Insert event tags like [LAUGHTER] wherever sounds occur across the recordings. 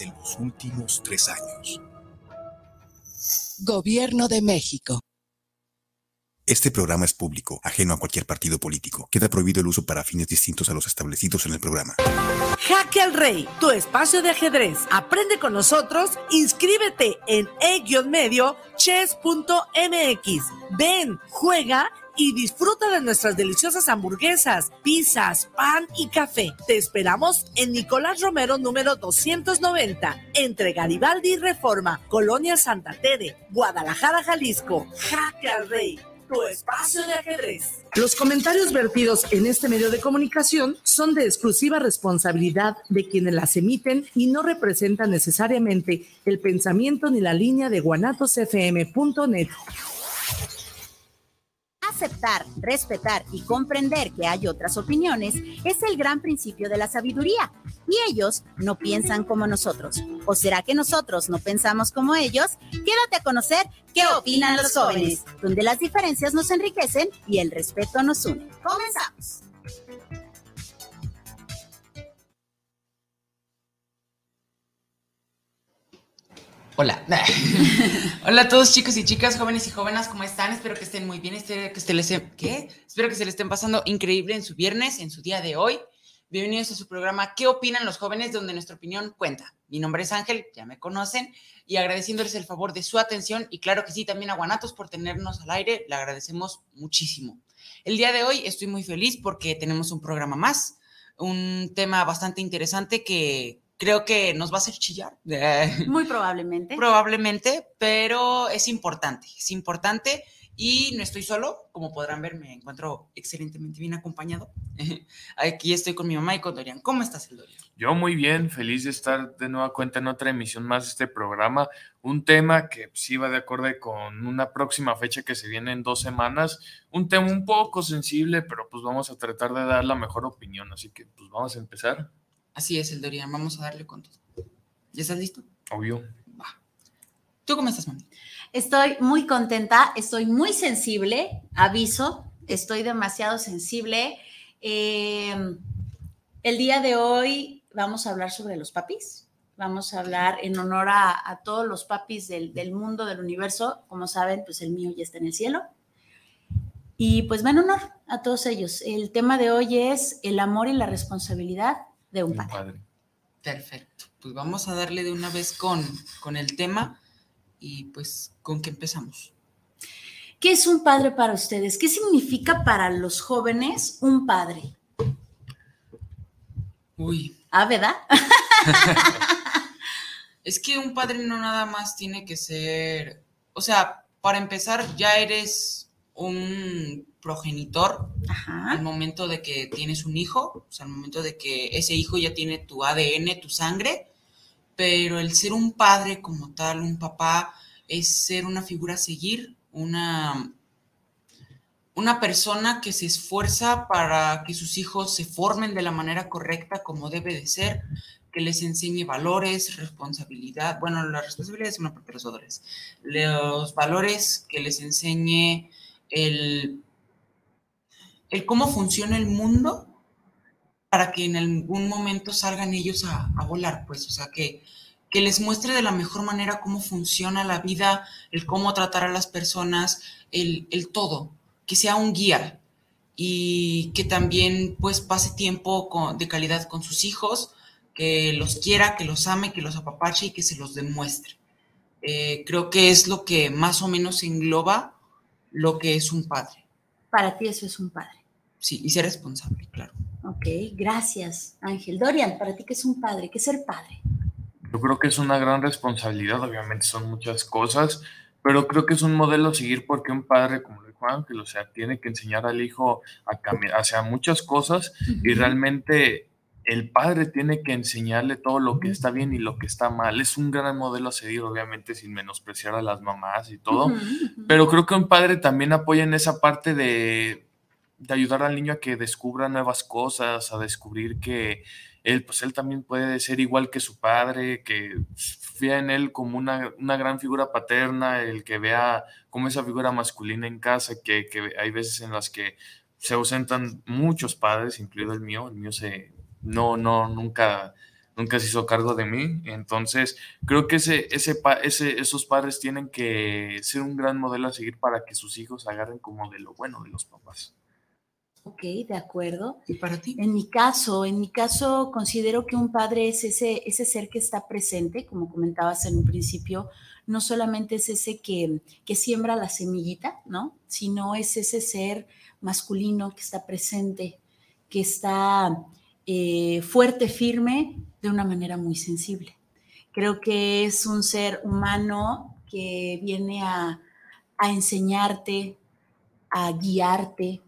en los últimos tres años. Gobierno de México. Este programa es público, ajeno a cualquier partido político. Queda prohibido el uso para fines distintos a los establecidos en el programa. Jaque al Rey, tu espacio de ajedrez. Aprende con nosotros, inscríbete en e-medio chess.mx. Ven, juega y disfruta de nuestras deliciosas hamburguesas, pizzas, pan y café. Te esperamos en Nicolás Romero número 290, entre Garibaldi y Reforma, Colonia Santa Tere, Guadalajara, Jalisco. Jaque al Rey, tu espacio de ajedrez. Los comentarios vertidos en este medio de comunicación son de exclusiva responsabilidad de quienes las emiten y no representan necesariamente el pensamiento ni la línea de guanatosfm.net. Aceptar, respetar y comprender que hay otras opiniones es el gran principio de la sabiduría. Y ellos no piensan como nosotros. ¿O será que nosotros no pensamos como ellos? Quédate a conocer qué opinan los jóvenes, donde las diferencias nos enriquecen y el respeto nos une. Comenzamos. Hola. [LAUGHS] [LAUGHS] Hola a todos chicos y chicas, jóvenes y jóvenes, ¿cómo están? Espero que estén muy bien, espero que, se les, ¿qué? Espero que se les estén pasando increíble en su viernes, en su día de hoy. Bienvenidos a su programa ¿Qué opinan los jóvenes? donde nuestra opinión cuenta. Mi nombre es Ángel, ya me conocen, y agradeciéndoles el favor de su atención y claro que sí, también a Guanatos por tenernos al aire, le agradecemos muchísimo. El día de hoy estoy muy feliz porque tenemos un programa más, un tema bastante interesante que, creo que nos va a hacer chillar. [LAUGHS] Muy probablemente. Probablemente, pero es importante, es importante y no estoy solo, como podrán ver, me encuentro excelentemente bien acompañado. [LAUGHS] Aquí estoy con mi mamá y con Dorian. ¿Cómo estás, Dorian? Yo muy bien, feliz de estar de nueva cuenta en otra emisión más de este programa. Un tema que sí va de acuerdo con una próxima fecha que se viene en dos semanas. Un tema un poco sensible, pero pues vamos a tratar de dar la mejor opinión. Así que pues vamos a empezar. Así es, el Dorian. Vamos a darle con todo. ¿Ya estás listo? Obvio. Va. ¿Tú cómo estás, mami? Estoy muy contenta, estoy muy sensible, aviso, estoy demasiado sensible. Em, el día de hoy vamos a hablar sobre los papis. Vamos a hablar en honor a, todos los papis del, del, mundo, del universo. Como saben, pues el mío ya está en el cielo. Y pues en honor a todos ellos. El tema de hoy es el amor y la responsabilidad de un padre. Perfecto. Pues vamos a darle de una vez con, con el tema y pues con qué empezamos. ¿Qué es un padre para ustedes? ¿Qué significa para los jóvenes un padre? Uy. Ah, ¿verdad? [LAUGHS] es que un padre no nada más tiene que ser, o sea, para empezar ya eres un progenitor al momento de que tienes un hijo, o sea, al momento de que ese hijo ya tiene tu ADN, tu sangre, pero el ser un padre como tal, un papá, es ser una figura a seguir, una, una persona que se esfuerza para que sus hijos se formen de la manera correcta como debe de ser, que les enseñe valores, responsabilidad, bueno, la responsabilidad es una parte de los valores, los valores que les enseñe el el cómo funciona el mundo para que en algún momento salgan ellos a, volar, pues, o sea, que, que les muestre de la mejor manera cómo funciona la vida, el cómo tratar a las personas, el, el todo, que sea un guía y que también pues pase tiempo de calidad con sus hijos, que los quiera, que los ame, que los apapache y que se los demuestre. Eh, creo que es lo que más o menos engloba lo que es un padre. Para ti eso es un padre. Sí, y ser responsable, claro. Ok, gracias, Ángel. Dorian, para ti, ¿qué es un padre? ¿Qué es ser padre? Yo creo que es una gran responsabilidad, obviamente son muchas cosas, pero creo que es un modelo a seguir porque un padre, como lo dijo Ángel, o sea, tiene que enseñar al hijo a cambiar hacia muchas cosas y realmente el padre tiene que enseñarle todo lo que está bien y lo que está mal. Es un gran modelo a seguir, obviamente, sin menospreciar a las mamás y todo, pero creo que un padre también apoya en esa parte de de ayudar al niño a que descubra nuevas cosas, a descubrir que él, pues él también puede ser igual que su padre, que vea en él como una, gran figura paterna, el que vea como esa figura masculina en casa, que, hay veces en las que se ausentan muchos padres, incluido el mío, el mío se, no, no, nunca nunca se hizo cargo de mí. Entonces, creo que ese, ese, ese, esos padres tienen que ser un gran modelo a seguir para que sus hijos agarren como de lo bueno de los papás. Ok, de acuerdo. ¿Y para ti? En mi caso, en mi caso considero que un padre es ese, ese ser que está presente, como comentabas en un principio, no solamente es ese que, que siembra la semillita, ¿no? Sino es ese ser masculino que está presente, que está eh, fuerte, firme, de una manera muy sensible. Creo que es un ser humano que viene a, a enseñarte, a guiarte,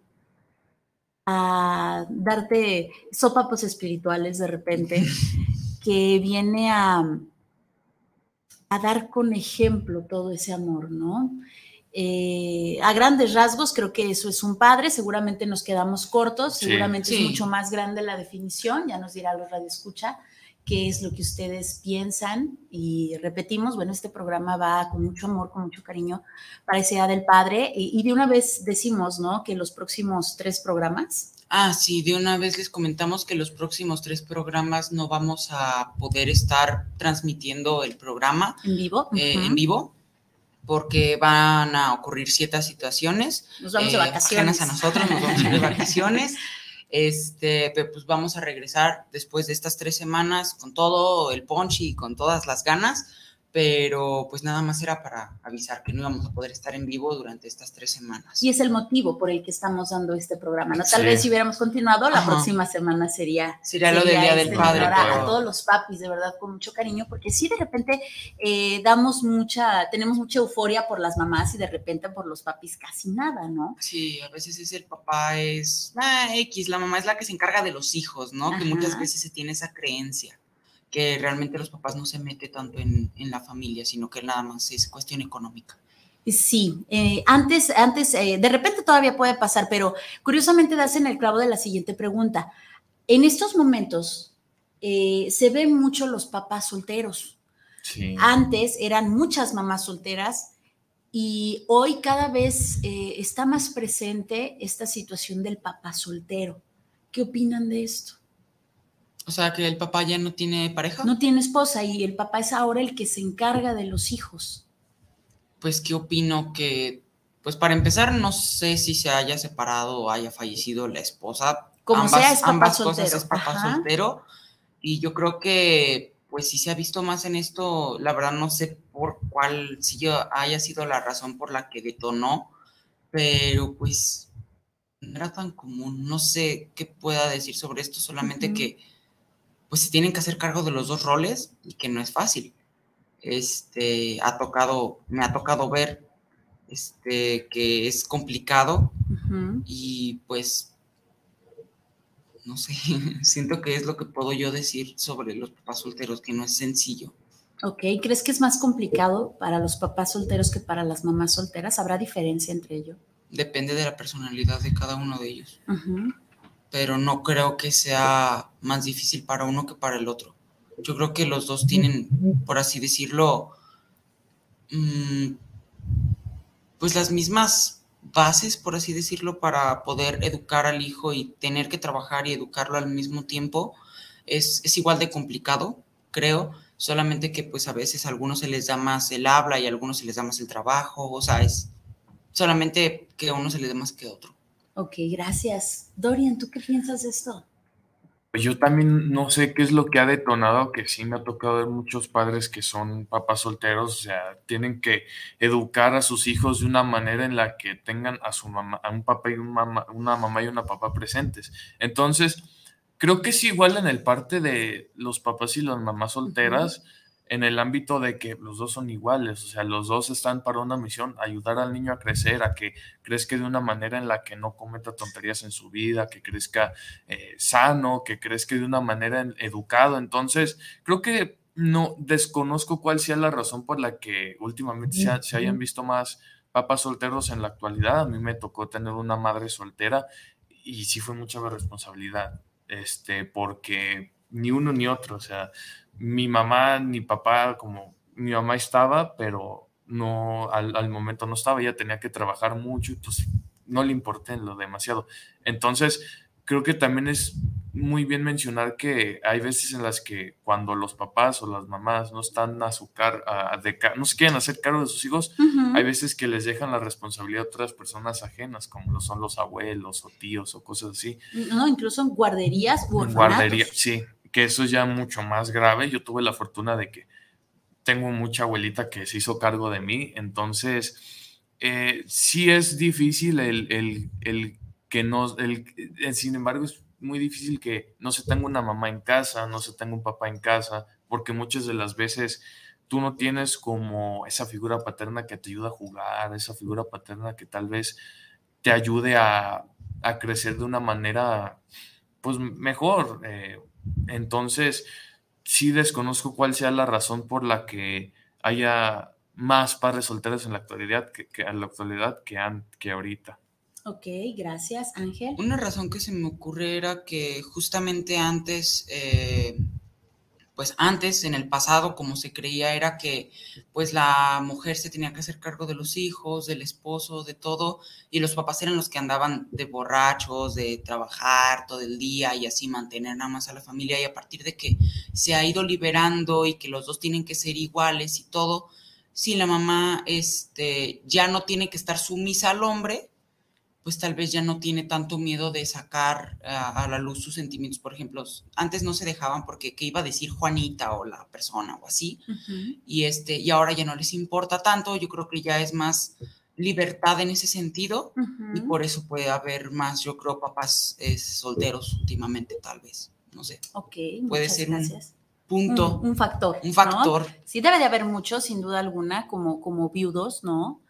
a darte sopapos espirituales de repente, [LAUGHS] que viene a, a dar con ejemplo todo ese amor, ¿no? Eh, a grandes rasgos, creo que eso es un padre, seguramente nos quedamos cortos, seguramente es mucho más grande la definición, ya nos dirá los escucha qué es lo que ustedes piensan y repetimos, bueno, este programa va con mucho amor, con mucho cariño para ese Día del Padre y, de una vez decimos, ¿no? Que los próximos tres programas. Ah, sí, de una vez les comentamos que los próximos tres programas no vamos a poder estar transmitiendo el programa. En vivo. Eh, en vivo porque van a ocurrir ciertas situaciones. Nos vamos de eh, vacaciones. a nosotros, nos vamos de [LAUGHS] vacaciones. Este, pues vamos a regresar después de estas tres semanas con todo el punch y con todas las ganas pero pues nada más era para avisar que no íbamos a poder estar en vivo durante estas tres semanas. Y es el motivo por el que estamos dando este programa, ¿no? Tal vez si hubiéramos continuado, la próxima semana sería... Sería, lo del Día del este, Padre. A todos los papis, de verdad, con mucho cariño, porque sí, de repente eh, damos mucha, tenemos mucha euforia por las mamás y de repente por los papis casi nada, ¿no? Sí, a veces es el papá, es ah, X, la mamá es la que se encarga de los hijos, ¿no? Que muchas veces se tiene esa creencia que realmente los papás no se meten tanto en, la familia, sino que nada más es cuestión económica. Sí, eh, antes, antes, eh, de repente todavía puede pasar, pero curiosamente das en el clavo de la siguiente pregunta. En estos momentos eh, se ven mucho los papás solteros. Antes eran muchas mamás solteras y hoy cada vez está más presente esta situación del papá soltero. ¿Qué opinan de esto? O sea, que el papá ya no tiene pareja. No tiene esposa y el papá es ahora el que se encarga de los hijos. Pues, ¿qué opino? Que, pues, para empezar, no sé si se haya separado o haya fallecido la esposa. Como sea, es papá soltero. cosas es papá soltero. Y yo creo que, pues, si se ha visto más en esto, la verdad no sé por cuál, si yo haya sido la razón por la que detonó, pero pues no era tan común. No sé qué pueda decir sobre esto, solamente que pues se tienen que hacer cargo de los dos roles y que no es fácil. Este, ha tocado, me ha tocado ver este, que es complicado y pues, no sé, [LAUGHS] siento que es lo que puedo yo decir sobre los papás solteros, que no es sencillo. Ok, ¿crees que es más complicado para los papás solteros que para las mamás solteras? ¿Habrá diferencia entre ellos? Depende de la personalidad de cada uno de ellos pero no creo que sea más difícil para uno que para el otro. Yo creo que los dos tienen, por así decirlo, mm, pues las mismas bases, por así decirlo, para poder educar al hijo y tener que trabajar y educarlo al mismo tiempo. Es, es igual de complicado, creo, solamente que pues a veces a algunos se les da más el habla y a algunos se les da más el trabajo, o sea, es solamente que a uno se le dé más que a otro. Ok, gracias. Dorian, ¿tú qué piensas de esto? Pues yo también no sé qué es lo que ha detonado, que sí me ha tocado ver muchos padres que son papás solteros, o sea, tienen que educar a sus hijos de una manera en la que tengan a su mamá, a un papá y un mamá, una mamá y una papá presentes. Entonces, creo que es igual en el parte de los papás y las mamás solteras en el ámbito de que los dos son iguales, o sea, los dos están para una misión, ayudar al niño a crecer, a que crezca de una manera en la que no cometa tonterías en su vida, que crezca eh, sano, que crezca de una manera educado. Entonces, creo que no desconozco cuál sea la razón por la que últimamente se, se hayan visto más papás solteros en la actualidad. A mí me tocó tener una madre soltera y sí fue mucha responsabilidad, este, porque ni uno ni otro, o sea, mi mamá ni papá, como mi mamá estaba, pero no, al, momento no estaba, ella tenía que trabajar mucho y pues no le importé lo demasiado. Entonces, creo que también es muy bien mencionar que hay veces en las que cuando los papás o las mamás no están a su cargo, no se quieren hacer cargo de sus hijos, hay veces que les dejan la responsabilidad a otras personas ajenas, como lo son los abuelos o tíos o cosas así. No, incluso en guarderías o Guardería, sí, que eso es ya mucho más grave. Yo tuve la fortuna de que tengo mucha abuelita que se hizo cargo de mí, entonces eh, sí es difícil el, el, el que no, el, eh, sin embargo es muy difícil que no se tenga una mamá en casa, no se tenga un papá en casa, porque muchas de las veces tú no tienes como esa figura paterna que te ayuda a jugar, esa figura paterna que tal vez te ayude a, crecer de una manera pues mejor. Eh, entonces, sí desconozco cuál sea la razón por la que haya más padres solteros en la actualidad que, en la actualidad que, que ahorita. Ok, gracias, Ángel. Una razón que se me ocurre era que justamente antes, eh, pues antes, en el pasado, como se creía, era que pues la mujer se tenía que hacer cargo de los hijos, del esposo, de todo, y los papás eran los que andaban de borrachos, de trabajar todo el día y así mantener nada más a la familia, y a partir de que se ha ido liberando y que los dos tienen que ser iguales y todo, si la mamá este, ya no tiene que estar sumisa al hombre, pues tal vez ya no tiene tanto miedo de sacar a, la luz sus sentimientos. Por ejemplo, antes no se dejaban porque qué iba a decir Juanita o la persona o así, y, este, y ahora ya no les importa tanto, yo creo que ya es más libertad en ese sentido y por eso puede haber más, yo creo, papás eh, solteros últimamente tal vez, no sé. Ok, puede ser gracias. un punto. Un, factor. Un factor. Sí debe de haber muchos, sin duda alguna, como, como viudos, ¿no?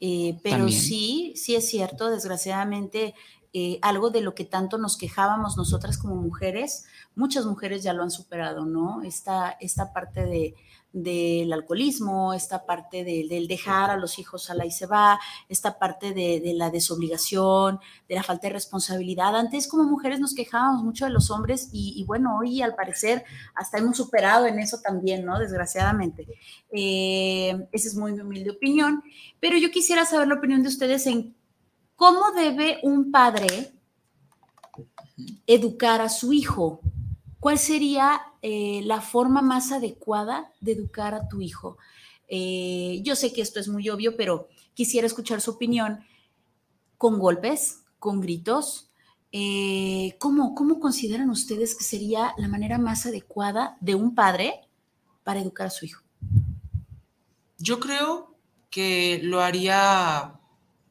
Eh, pero sí, sí es cierto, desgraciadamente, eh, algo de lo que tanto nos quejábamos nosotras como mujeres, muchas mujeres ya lo han superado, ¿no? Esta, esta parte de, del alcoholismo, esta parte del dejar a los hijos a la y se va, esta parte de, la desobligación, de la falta de responsabilidad. Antes como mujeres nos quejábamos mucho de los hombres y, bueno, hoy al parecer hasta hemos superado en eso también, ¿no? Desgraciadamente. Eh, esa es muy mi humilde opinión, pero yo quisiera saber la opinión de ustedes en cómo debe un padre educar a su hijo. ¿Cuál sería eh, la forma más adecuada de educar a tu hijo? Eh, yo sé que esto es muy obvio, pero quisiera escuchar su opinión. ¿Con golpes? ¿Con gritos? Eh, ¿cómo, ¿Cómo consideran ustedes que sería la manera más adecuada de un padre para educar a su hijo? Yo creo que lo haría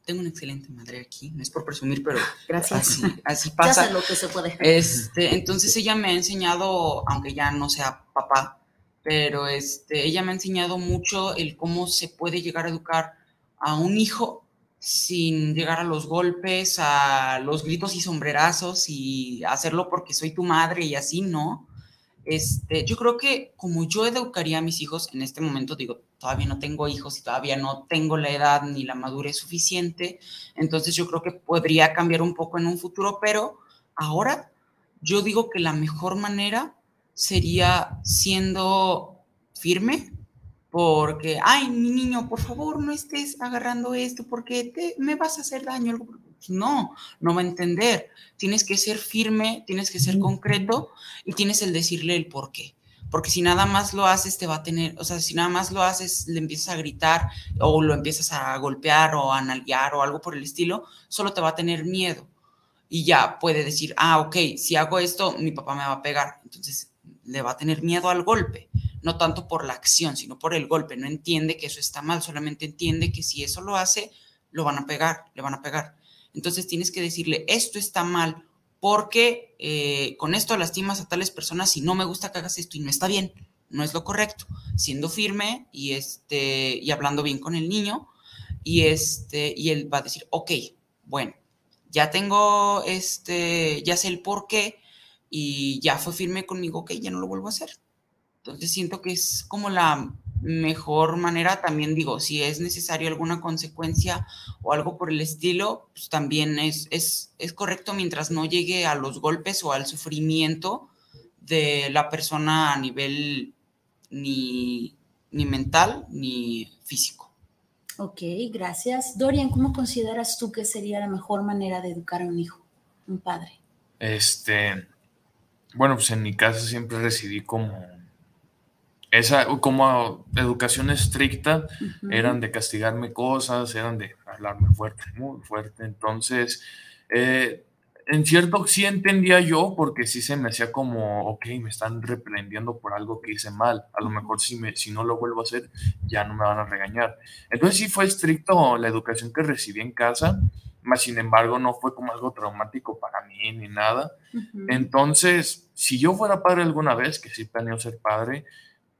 tengo una excelente madre aquí, no es por presumir, pero Gracias. Así, [LAUGHS] pasa. Ya lo que se puede. Este, entonces ella me ha enseñado, aunque ya no sea papá, pero este, ella me ha enseñado mucho el cómo se puede llegar a educar a un hijo sin llegar a los golpes, a los gritos y sombrerazos y hacerlo porque soy tu madre y así, ¿no? Este, yo creo que como yo educaría a mis hijos en este momento, digo, todavía no tengo hijos y todavía no tengo la edad ni la madurez suficiente, entonces yo creo que podría cambiar un poco en un futuro, pero ahora yo digo que la mejor manera sería siendo firme, porque, ay, mi niño, por favor, no estés agarrando esto porque te, me vas a hacer daño. No, no va a entender. Tienes que ser firme, tienes que ser concreto y tienes el decirle el por qué porque si nada más lo haces te va a tener, o sea, si nada más lo haces, le empiezas a gritar o lo empiezas a golpear o a nalguear o algo por el estilo, solo te va a tener miedo. Y ya puede decir, ah, ok, si hago esto, mi papá me va a pegar. Entonces le va a tener miedo al golpe, no tanto por la acción, sino por el golpe. No entiende que eso está mal, solamente entiende que si eso lo hace, lo van a pegar, le van a pegar. Entonces tienes que decirle, esto está mal porque eh, con esto lastimas a tales personas y no me gusta que hagas esto y no está bien, no es lo correcto, siendo firme y, este, y hablando bien con el niño y, este, y él va a decir, ok, bueno, ya tengo, este, ya sé el por qué y ya fue firme conmigo, ok, ya no lo vuelvo a hacer. Entonces siento que es como la mejor manera. También digo, si es necesario alguna consecuencia o algo por el estilo, pues también es, es, es correcto mientras no llegue a los golpes o al sufrimiento de la persona a nivel ni, ni mental ni físico. Ok, gracias. Dorian, ¿cómo consideras tú que sería la mejor manera de educar a un hijo, un padre? Este, bueno, pues en mi casa siempre recibí como esa, como educación estricta, eran de castigarme cosas, eran de hablarme fuerte, muy fuerte. Entonces, eh, en cierto sí entendía yo porque sí se me hacía como, ok, me están reprendiendo por algo que hice mal. A lo mejor si, me, si no lo vuelvo a hacer, ya no me van a regañar. Entonces sí fue estricto la educación que recibí en casa, más sin embargo no fue como algo traumático para mí ni nada. Entonces, si yo fuera padre alguna vez, que sí planeo ser padre,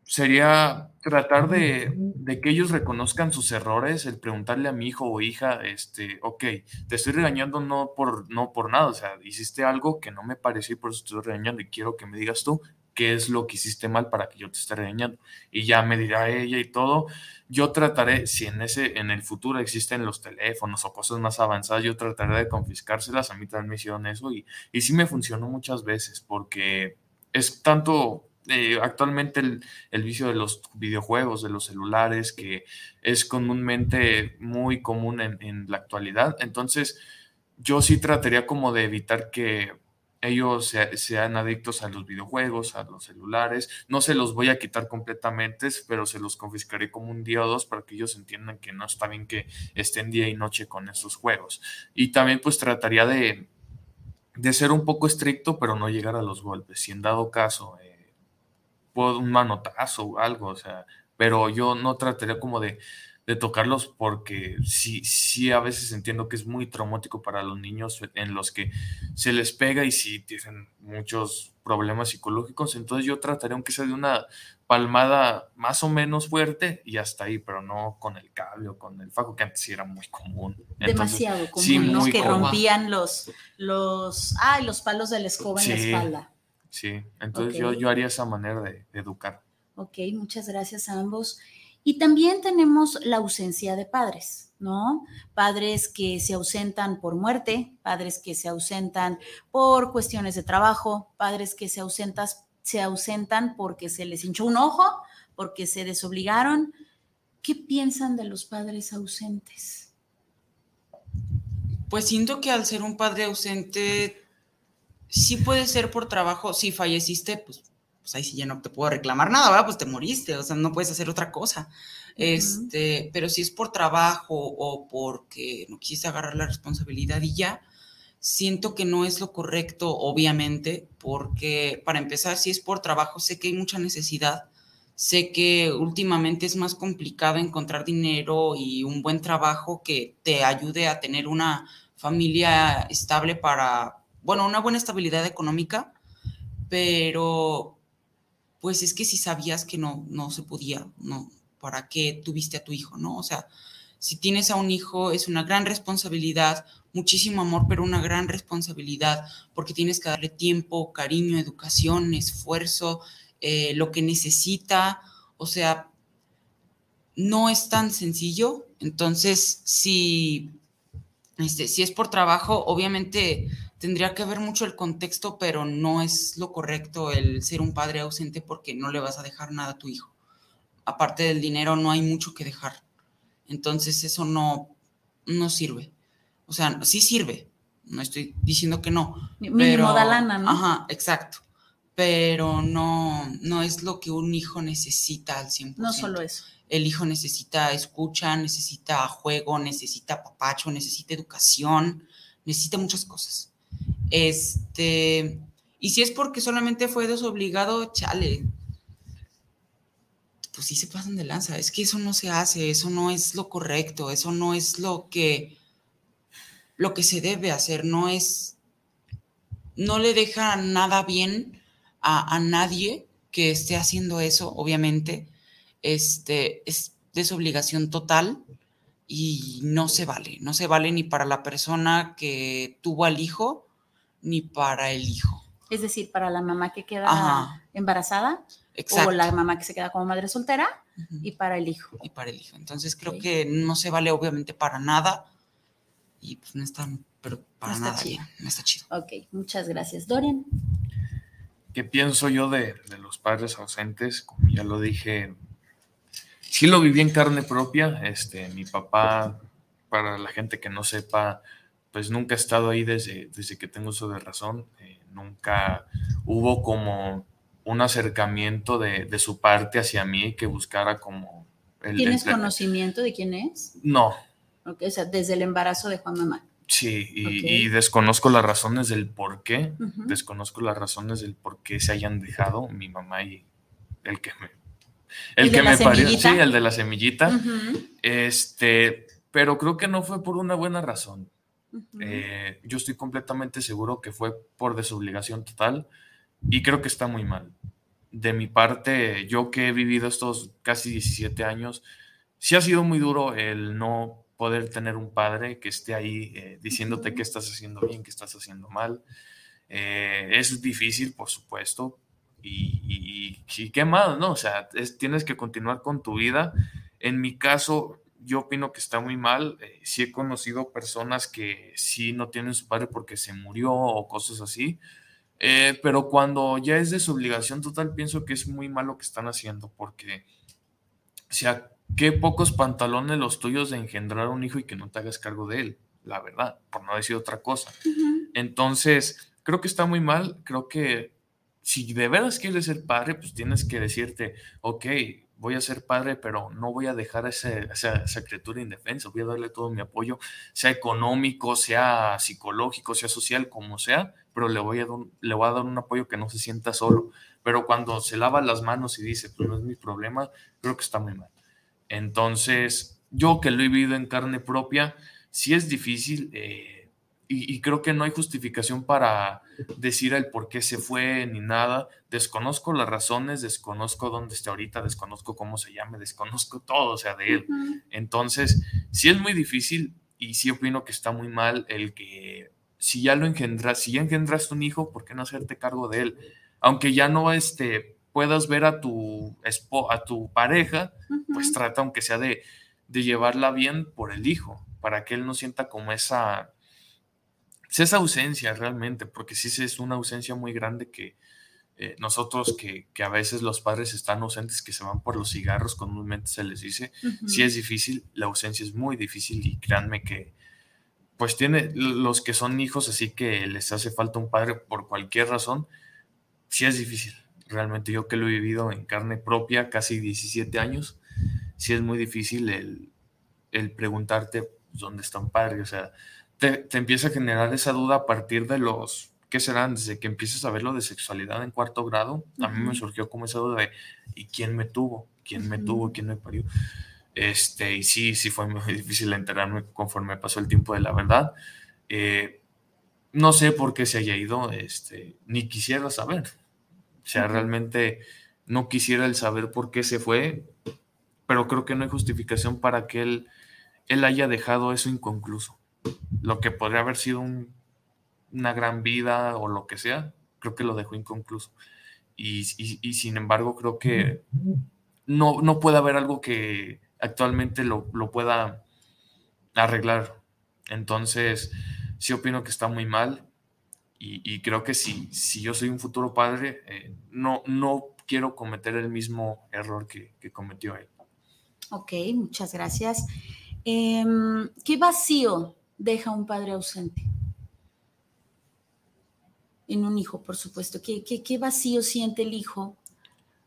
sería tratar de, que ellos reconozcan sus errores, el preguntarle a mi hijo o hija, este, ok, te estoy regañando no por, no por nada, o sea, hiciste algo que no me pareció y por eso te estoy regañando y quiero que me digas tú qué es lo que hiciste mal para que yo te esté regañando. Y ya me dirá ella y todo. Yo trataré, si en ese, en el futuro existen los teléfonos o cosas más avanzadas, yo trataré de confiscárselas. A mí también me hicieron eso y, y sí me funcionó muchas veces porque es tanto eh, actualmente el, vicio de los videojuegos, de los celulares, que es comúnmente muy común en, la actualidad. Entonces, yo sí trataría como de evitar que ellos sean adictos a los videojuegos, a los celulares. No se los voy a quitar completamente, pero se los confiscaré como un día o dos para que ellos entiendan que no está bien que estén día y noche con esos juegos. Y también pues trataría de, de ser un poco estricto, pero no llegar a los golpes. Si en dado caso... Eh, un manotazo o algo, o sea, pero yo no trataría como de, tocarlos porque sí, sí a veces entiendo que es muy traumático para los niños en los que se les pega y sí tienen muchos problemas psicológicos, entonces yo trataría aunque sea de una palmada más o menos fuerte y hasta ahí, pero no con el cable o con el fajo, que antes sí era muy común. Demasiado común, Que rompían los, los, ay, los palos de la escoba en la espalda. Sí, entonces yo, yo haría esa manera de, educar. Ok, muchas gracias a ambos. Y también tenemos la ausencia de padres, ¿no? Padres que se ausentan por muerte, padres que se ausentan por cuestiones de trabajo, padres que se, ausentas, se ausentan porque se les hinchó un ojo, porque se desobligaron. ¿Qué piensan de los padres ausentes? Pues siento que al ser un padre ausente sí puede ser por trabajo, si falleciste, pues, pues ahí sí ya no te puedo reclamar nada, ¿verdad? Pues te moriste, o sea, no puedes hacer otra cosa. Este, pero si es por trabajo o porque no quisiste agarrar la responsabilidad y ya, siento que no es lo correcto, obviamente, porque para empezar, si es por trabajo, sé que hay mucha necesidad, sé que últimamente es más complicado encontrar dinero y un buen trabajo que te ayude a tener una familia estable para bueno, una buena estabilidad económica, pero pues es que si sabías que no, no se podía, no, ¿para qué tuviste a tu hijo, no? O sea, si tienes a un hijo es una gran responsabilidad, muchísimo amor, pero una gran responsabilidad, porque tienes que darle tiempo, cariño, educación, esfuerzo, eh, lo que necesita, o sea, no es tan sencillo. Entonces, si, este, si es por trabajo, obviamente tendría que ver mucho el contexto, pero no es lo correcto el ser un padre ausente porque no le vas a dejar nada a tu hijo. Aparte del dinero, no hay mucho que dejar. Entonces eso no, no sirve. O sea, sí sirve. No estoy diciendo que no. Mínimo da lana, ¿no? Ajá, exacto. Pero no, no es lo que un hijo necesita al 100%. No solo eso. El hijo necesita escucha, necesita juego, necesita papacho, necesita educación, necesita muchas cosas. Este, y si es porque solamente fue desobligado, chale. Pues sí se pasan de lanza. Es que eso no se hace, eso no es lo correcto, eso no es lo que lo que se debe hacer, no es no le deja nada bien a, nadie que esté haciendo eso, obviamente. Este es desobligación total y no se vale, no se vale ni para la persona que tuvo al hijo, ni para el hijo. Es decir, para la mamá que queda embarazada o la mamá que se queda como madre soltera y para el hijo. Y para el hijo. Entonces creo que no se vale obviamente para nada y pues no está, pero para nada chido. no está chido. Ok, muchas gracias. Dorian. ¿Qué pienso yo de, de los padres ausentes? Como ya lo dije, sí lo viví en carne propia. Este, mi papá, para la gente que no sepa, pues nunca he estado ahí desde, desde que tengo uso de razón. Eh, nunca hubo como un acercamiento de, su parte hacia mí que buscara como... ¿Tienes conocimiento de quién es? No. o sea, desde el embarazo de Juan Mamá. Sí, y, desconozco las razones del por qué, desconozco las razones del por qué se hayan dejado mi mamá y el que me... El, que me parió, sí, el de la semillita. Este, pero creo que no fue por una buena razón. Eh, yo estoy completamente seguro que fue por desobligación total y creo que está muy mal. De mi parte, yo que he vivido estos casi 17 años, sí ha sido muy duro el no poder tener un padre que esté ahí eh, diciéndote qué estás haciendo bien, qué estás haciendo mal. Eh, es difícil, por supuesto, y, qué más, ¿no? O sea, tienes que continuar con tu vida. En mi caso, yo opino que está muy mal. Eh, sí he conocido personas que sí no tienen su padre porque se murió o cosas así. pero cuando ya es de su obligación total, pienso que es muy malo lo que están haciendo porque si, qué pocos pantalones los tuyos de engendrar un hijo y que no te hagas cargo de él, la verdad, por no decir otra cosa. Entonces, creo que está muy mal, creo que si de veras quieres ser padre, pues tienes que decirte, ok, voy a ser padre, pero no voy a dejar a, esa, criatura indefensa, voy a darle todo mi apoyo, sea económico, sea psicológico, sea social, como sea, pero le voy a, le voy a dar un apoyo que no se sienta solo. Pero cuando se lava las manos y dice, pues no es mi problema, creo que está muy mal. Entonces, yo que lo he vivido en carne propia, sí es difícil eh, y, creo que no hay justificación para decir el por qué se fue ni nada. Desconozco las razones, desconozco dónde está ahorita, desconozco cómo se llame, desconozco todo, o sea, de él. Entonces, sí es muy difícil y sí opino que está muy mal el que si ya lo engendras, si ya engendraste un hijo, ¿por qué no hacerte cargo de él? Aunque ya no este, puedas ver a tu, a tu pareja, pues trata aunque sea de, llevarla bien por el hijo, para que él no sienta como esa, esa ausencia realmente, porque sí es una ausencia muy grande que eh, nosotros que, a veces los padres están ausentes, que se van por los cigarros, comúnmente se les dice, sí es difícil, la ausencia es muy difícil y créanme que pues tiene los que son hijos, así que les hace falta un padre por cualquier razón, sí es difícil realmente yo que lo he vivido en carne propia, casi 17 años, sí es muy difícil el, preguntarte pues, dónde está un padre. O sea, te, empieza a generar esa duda a partir de los, ¿qué serán? Desde que empiezas a ver lo de sexualidad en cuarto grado, a mí me surgió como esa duda de, ¿y quién me tuvo? ¿Quién me tuvo? ¿Quién me parió? Este, y sí, sí fue muy [LAUGHS] difícil enterarme conforme pasó el tiempo de la verdad. Eh, no sé por qué se haya ido, este, ni quisiera saber. O sea, realmente no quisiera el saber por qué se fue, pero creo que no hay justificación para que él, él haya dejado eso inconcluso. Lo que podría haber sido una gran vida o lo que sea, creo que lo dejó inconcluso. Y, sin embargo, creo que no, no puede haber algo que actualmente lo, lo pueda arreglar. Entonces, sí opino que está muy mal. Y, creo que si, si yo soy un futuro padre, eh, no, no quiero cometer el mismo error que, cometió él. Ok, muchas gracias. Em, ¿Qué vacío deja un padre ausente? En un hijo, por supuesto. ¿Qué, qué, vacío siente el hijo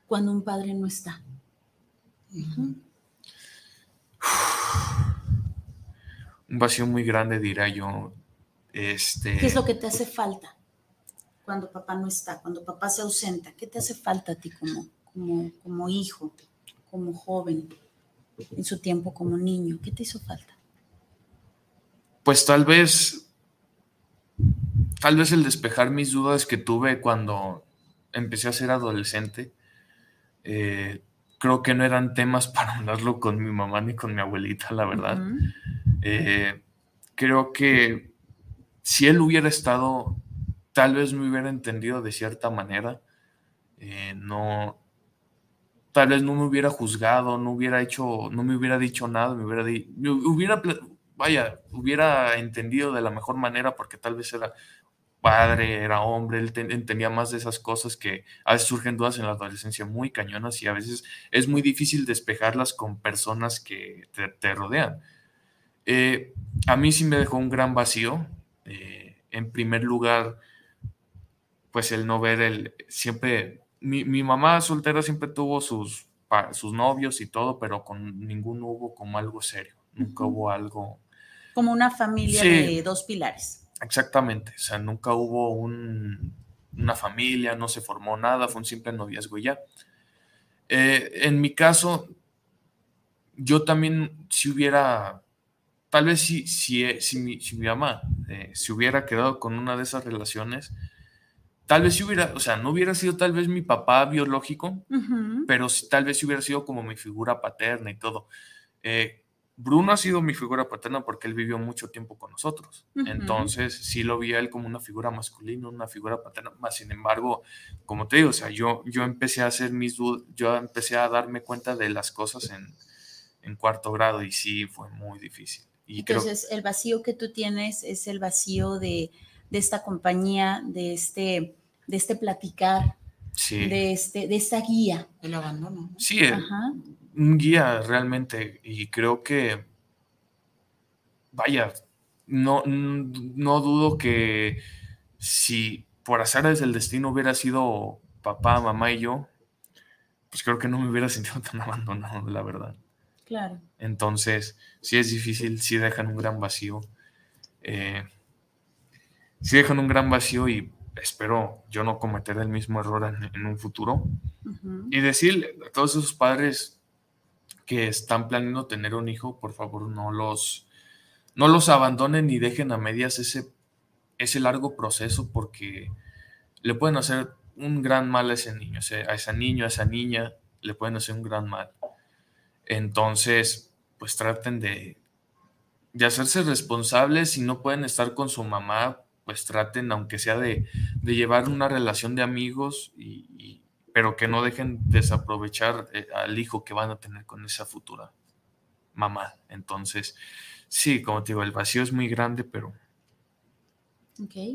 cuando un padre no está? Un vacío muy grande, dirá yo. Este... ¿Qué es lo que te hace falta cuando papá no está, cuando papá se ausenta? ¿Qué te hace falta a ti como, como, como hijo, como joven, en su tiempo como niño? ¿Qué te hizo falta? Pues tal vez, tal vez el despejar mis dudas que tuve cuando empecé a ser adolescente. Eh, creo que no eran temas [LAUGHS] para hablarlo con mi mamá ni con mi abuelita, la verdad. Eh, creo que si él hubiera estado, tal vez me hubiera entendido de cierta manera. Eh, no, tal vez no me hubiera juzgado, no hubiera hecho, no me hubiera dicho nada, me hubiera, hubiera, vaya, hubiera entendido de la mejor manera porque tal vez era padre, era hombre, él entendía más de esas cosas que a veces surgen dudas en la adolescencia muy cañonas y a veces es muy difícil despejarlas con personas que te, rodean. Eh, a mí sí me dejó un gran vacío, eh, en primer lugar, pues el no ver el, siempre, mi, mi mamá soltera siempre tuvo sus, sus novios y todo, pero con ninguno hubo como algo serio, nunca hubo algo... Como una familia de dos pilares. Exactamente, o sea, nunca hubo un, una familia, no se formó nada, fue un simple noviazgo y ya. Eh, en mi caso, yo también si hubiera, tal vez si, si, si, mi, si mi mamá eh, se hubiera quedado con una de esas relaciones, tal vez si hubiera, o sea, no hubiera sido tal vez mi papá biológico, pero tal vez si hubiera sido como mi figura paterna y todo. Eh, Bruno ha sido mi figura paterna porque él vivió mucho tiempo con nosotros. Entonces, sí lo vi a él como una figura masculina, una figura paterna. Más sin embargo, como te digo, o sea, yo, yo empecé a hacer mis dudas, yo empecé a darme cuenta de las cosas en, en cuarto grado y sí fue muy difícil. Y Entonces, el vacío que tú tienes es el vacío de, de esta compañía, de este, de este platicar, de, este, de esta guía. El abandono. Sí, un guía realmente. Y creo que, vaya, no, no dudo que si por azares del destino hubiera sido papá, mamá y yo, pues creo que no me hubiera [LAUGHS] sentido tan abandonado, la verdad. Claro. Entonces, sí es difícil, sí dejan un gran vacío. Eh, sí dejan un gran vacío y espero yo no cometer el mismo error en, un futuro. Y decirle a todos esos padres que están planeando tener un hijo, por favor no los, no los abandonen ni dejen a medias ese, ese largo proceso porque le pueden hacer un gran mal a ese niño, a ese niño, a esa niña, le pueden hacer un gran mal. Entonces, pues traten de, de hacerse responsables si no pueden estar con su mamá, pues traten, aunque sea de, llevar una relación de amigos, y, pero que no dejen desaprovechar eh, al hijo que van a tener con esa futura mamá. Entonces, sí, como te digo, el vacío es muy grande, pero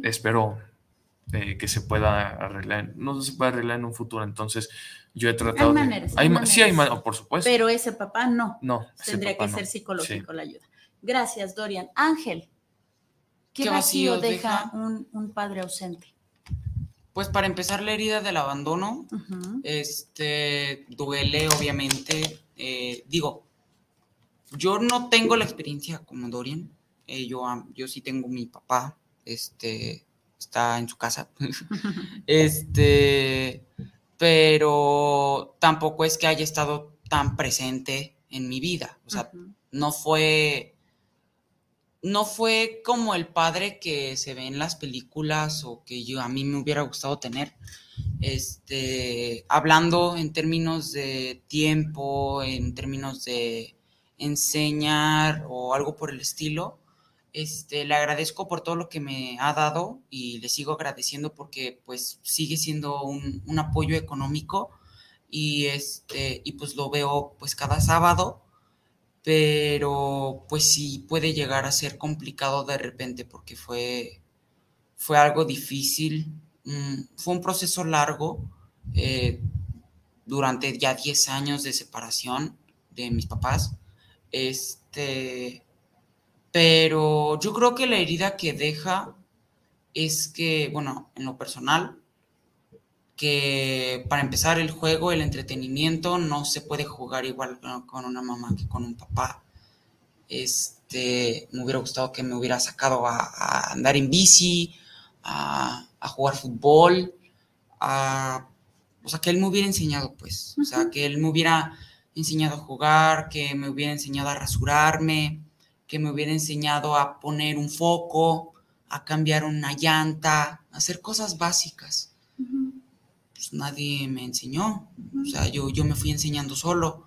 espero eh, que se pueda arreglar. No se puede arreglar en un futuro, entonces yo he tratado hay de... Hay Sí, hay maneras, por supuesto. Pero ese papá no. No. Tendría que ser psicológico la ayuda. Gracias, Dorian. Ángel. ¿Qué, vacío, deja, un, padre ausente? Pues para empezar, la herida del abandono, este, duele obviamente. Eh, digo, yo no tengo la experiencia como Dorian. Eh, yo, yo sí tengo mi papá, este, está en su casa. [LAUGHS] este, pero tampoco es que haya estado tan presente en mi vida. O sea, no fue no fue como el padre que se ve en las películas o que yo a mí me hubiera gustado tener. Este, hablando en términos de tiempo, en términos de enseñar o algo por el estilo, este, le agradezco por todo lo que me ha dado y le sigo agradeciendo porque pues sigue siendo un, un apoyo económico y este, y pues lo veo pues cada sábado pero pues sí puede llegar a ser complicado de repente porque fue, fue algo difícil, mm, fue un proceso largo eh, durante ya 10 años de separación de mis papás, este, pero yo creo que la herida que deja es que, bueno, en lo personal, que para empezar el juego, el entretenimiento, no se puede jugar igual con una mamá que con un papá. Este, me hubiera gustado que me hubiera sacado a, andar en bici, a, jugar fútbol, a, o sea, que él me hubiera enseñado, pues, o sea, que él me hubiera enseñado a jugar, que me hubiera enseñado a rasurarme, que me hubiera enseñado a poner un foco, a cambiar una llanta, a hacer cosas básicas pues, nadie me enseñó. O sea, yo, yo me fui enseñando solo.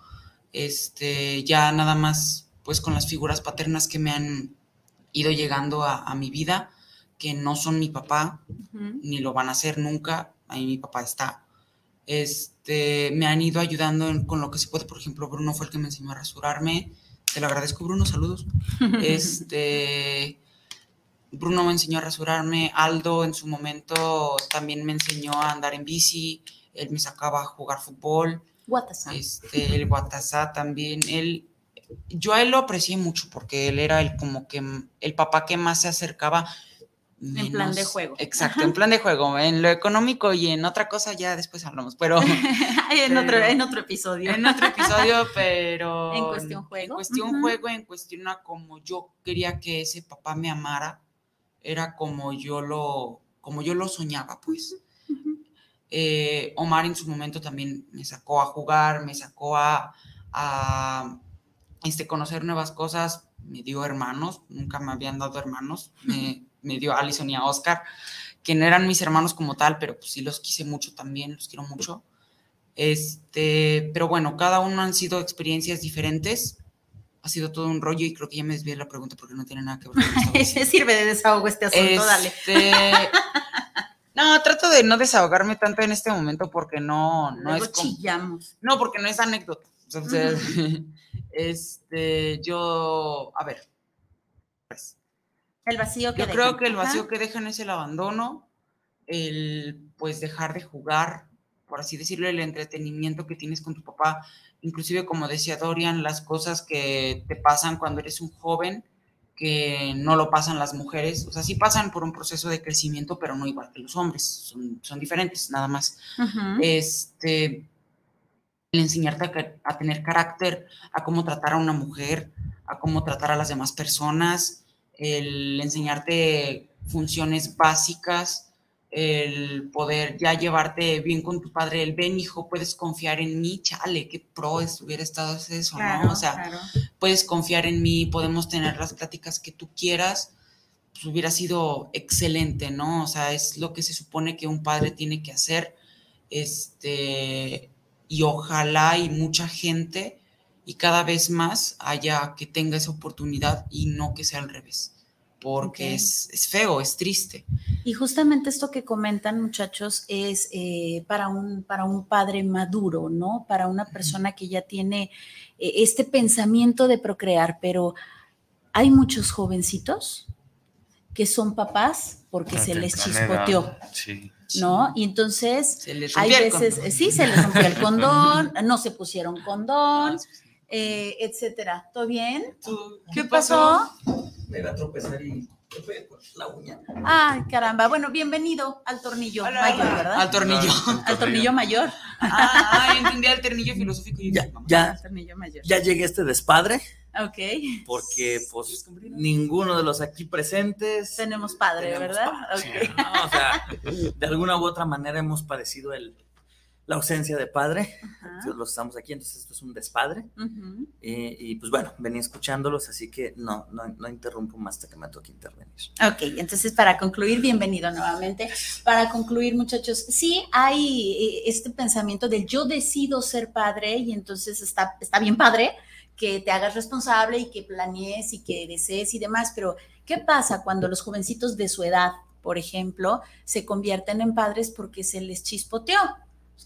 Este, ya nada más, pues con las figuras paternas que me han ido llegando a, mi vida, que no son mi papá, ni lo van a ser nunca. Ahí mi papá está. Este, me han ido ayudando con lo que se puede. Por ejemplo, Bruno fue el que me enseñó a rasurarme. Te lo agradezco, Bruno. Saludos. [LAUGHS] Este Bruno me enseñó a rasurarme, Aldo en su momento también me enseñó a andar en bici, él me sacaba a jugar fútbol. Guatasá. Este, el Guatasá también, él, yo a él lo aprecié mucho porque él era el como que el papá que más se acercaba en plan de juego. Exacto, en plan de juego. En lo económico y en otra cosa ya después hablamos, pero... [LAUGHS] en, otro, en otro episodio. En otro episodio, pero... [LAUGHS] En cuestión juego. En cuestión juego, en cuestión a como yo quería que ese papá me amara, era como yo lo, como yo lo soñaba, pues. Eh, Omar en su momento también me sacó a jugar, me sacó a, a este, conocer nuevas cosas, me dio hermanos, nunca me habían dado hermanos, me, me dio a Alison y a Oscar, que no eran mis hermanos como tal, pero pues sí los quise mucho también, los quiero mucho. Este, pero bueno, cada uno han sido experiencias diferentes. Ha sido todo un rollo y creo que ya me desvié la pregunta porque no tiene nada que ver con esto. [LAUGHS] Sirve de desahogo este asunto, dale. Este, [LAUGHS] no, trato de no desahogarme tanto en este momento porque no, no es como, chillamos. No, porque no es anécdota. [LAUGHS] este, yo, a ver, pues, el vacío que Yo creo que el vacío que dejan es el abandono, el pues dejar de jugar, por así decirlo, el entretenimiento que tienes con tu papá, inclusive como decía Dorian, las cosas que te pasan cuando eres un joven que no lo pasan las mujeres, o sea, sí pasan por un proceso de crecimiento, pero no igual que los hombres, son, son diferentes, nada más. Este, el enseñarte a, a, tener carácter, a cómo tratar a una mujer, a cómo tratar a las demás personas, el enseñarte funciones básicas, el poder ya llevarte bien con tu padre, el ven hijo, puedes confiar en mí, chale, qué pro hubiera estado eso, ¿no? O sea, puedes confiar en mí, podemos tener las pláticas que tú quieras, pues hubiera sido excelente, ¿no? O sea, es lo que se supone que un padre tiene que hacer, este, y ojalá y mucha gente y cada vez más haya que tenga esa oportunidad y no que sea al revés, porque es, es, feo, es triste. Y justamente esto que comentan muchachos es eh, para, un, para un padre maduro, ¿no? Para una persona que ya tiene eh, este pensamiento de procrear, pero hay muchos jovencitos que son papás porque se les chispoteó. Sí. ¿no? Y entonces hay veces, sí, se les rompió el [LAUGHS] condón, no se pusieron condón, eh, etcétera. ¿Todo bien? ¿Qué pasó? Me va a tropezar y la uña. Ay, caramba. Bueno, bienvenido al tornillo mayor, ¿verdad? Al tornillo. al tornillo mayor. Ah, [LAUGHS] entendí al tornillo filosófico. ya, ya, ya llegué a este despadre. Ok. Porque, pues, ninguno de los aquí presentes. Tenemos padre, ¿verdad? o sea, de alguna u otra manera hemos padecido el, la ausencia de padre. Los estamos aquí, entonces esto es un despadre. y, pues bueno, venía escuchándolos, así que no, no, no, interrumpo más hasta que me toque intervenir. Ok, entonces para concluir, bienvenido nuevamente. Para concluir, muchachos, sí hay eh, este pensamiento del yo decido ser padre y entonces está, está bien padre que te hagas responsable y que planees y que desees y demás, pero ¿qué pasa cuando los jovencitos de su edad, por ejemplo, se convierten en padres porque se les chispoteó?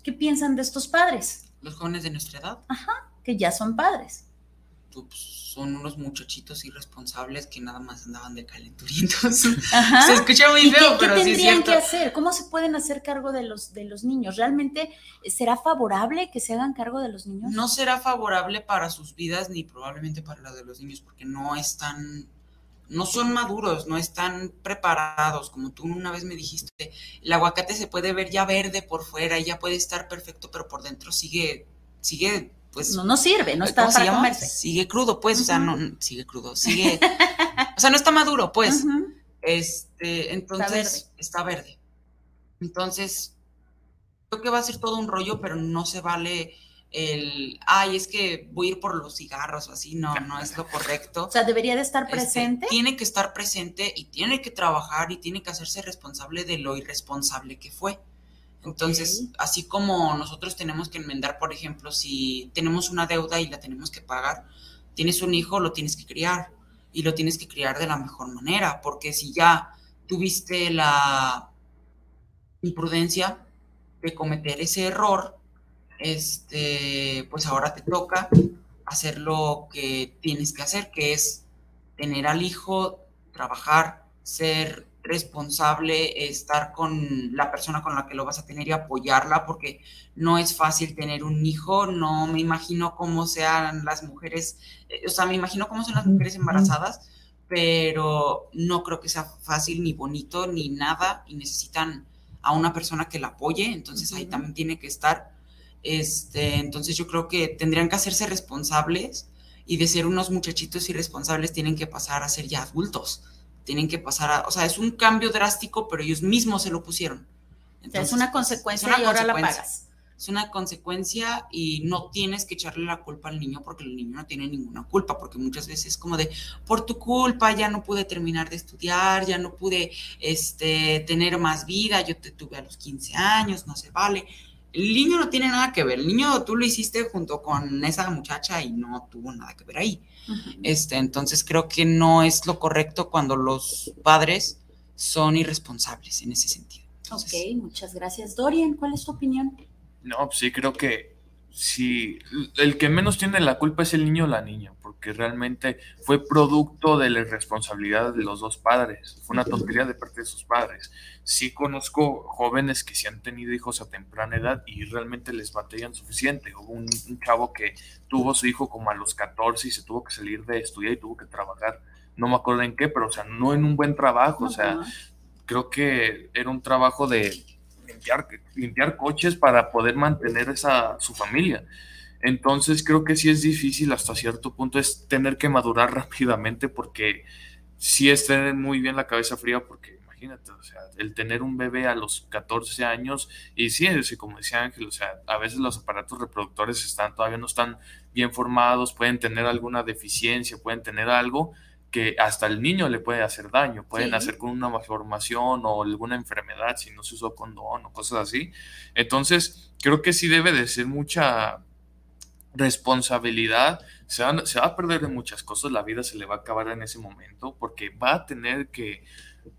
¿Qué piensan de estos padres? Los jóvenes de nuestra edad. Ajá, que ya son padres. Pues, son unos muchachitos irresponsables que nada más andaban de calenturientos. [LAUGHS] Ajá. Se escucha muy feo, pero ¿qué tendrían que hacer? ¿Cómo se pueden hacer cargo de los, de los niños? ¿Realmente será favorable que se hagan cargo de los niños? No será favorable para sus vidas ni probablemente para la de los niños porque no están no son maduros, no están preparados, como tú una vez me dijiste, el aguacate se puede ver ya verde por fuera y ya puede estar perfecto, pero por dentro sigue, sigue, pues... No, no sirve, no está para comerse. Sigue crudo, pues, o sea, no, sigue crudo, sigue, [LAUGHS] o sea, no está maduro, pues. Este, entonces, está verde. Entonces, creo que va a ser todo un rollo, pero no se vale el, ay, es que voy a ir por los cigarros o así, no, no es lo correcto. O sea, debería de estar este, presente. tiene que estar presente y tiene que trabajar y tiene que hacerse responsable de lo irresponsable que fue. Entonces, así como nosotros tenemos que enmendar, por ejemplo, si tenemos una deuda y la tenemos que pagar, tienes un hijo, lo tienes que criar y lo tienes que criar de la mejor manera, porque si ya tuviste la imprudencia de cometer ese error, este, pues ahora te toca hacer lo que tienes que hacer, que es tener al hijo, trabajar, ser responsable, estar con la persona con la que lo vas a tener y apoyarla, porque no es fácil tener un hijo, no me imagino cómo sean las mujeres, eh, o sea, me imagino cómo son las mujeres embarazadas, pero no creo que sea fácil ni bonito ni nada y necesitan a una persona que la apoye, entonces ahí también tiene que estar. Este, entonces yo creo que tendrían que hacerse responsables y de ser unos muchachitos irresponsables tienen que pasar a ser ya adultos. Tienen que pasar a, o sea, es un cambio drástico, pero ellos mismos se lo pusieron. es una consecuencia y ahora la pagas es una consecuencia y no tienes que echarle la culpa al niño porque el niño no tiene ninguna culpa, porque muchas veces es como de, por tu culpa ya no pude terminar de estudiar, ya no pude este, tener más vida, yo te tuve a los 15 años, no se vale. El niño no tiene nada que ver, el niño tú lo hiciste junto con esa muchacha y no tuvo nada que ver ahí. este, entonces creo que no es lo correcto cuando los padres son irresponsables en ese sentido. ok, muchas gracias. Dorian, ¿cuál es tu opinión? No, pues sí, creo que sí, el que menos tiene la culpa es el niño o la niña, porque realmente fue producto de la irresponsabilidad de los dos padres, fue una tontería de parte de sus padres. Sí conozco jóvenes que sí han tenido hijos a temprana edad y realmente les batallan suficiente. Hubo un, chavo que tuvo su hijo como a los 14 y se tuvo que salir de estudiar y tuvo que trabajar. No me acuerdo en qué, pero o sea, no en un buen trabajo, o sea, creo que era un trabajo de limpiar, coches para poder mantener esa, su familia. Entonces creo que sí es difícil hasta cierto punto, es tener que madurar [LAUGHS] rápidamente porque sí es tener muy bien la cabeza fría porque imagínate, o sea, el tener un bebé a los 14 años y sí, como decía Ángel, o sea, a veces los aparatos reproductores están todavía no están bien formados, pueden tener alguna deficiencia, pueden tener algo que hasta el niño le puede hacer daño, pueden hacer con una malformación o alguna enfermedad si no se usó condón o cosas así. Entonces, creo que sí debe de ser mucha responsabilidad, se, se va a perder en muchas cosas, la vida se le va a acabar en ese momento porque va a tener que,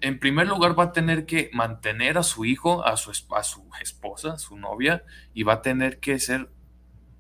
en primer lugar, va a tener que mantener a su hijo, a su, a su esposa, a su novia, y va a tener que ser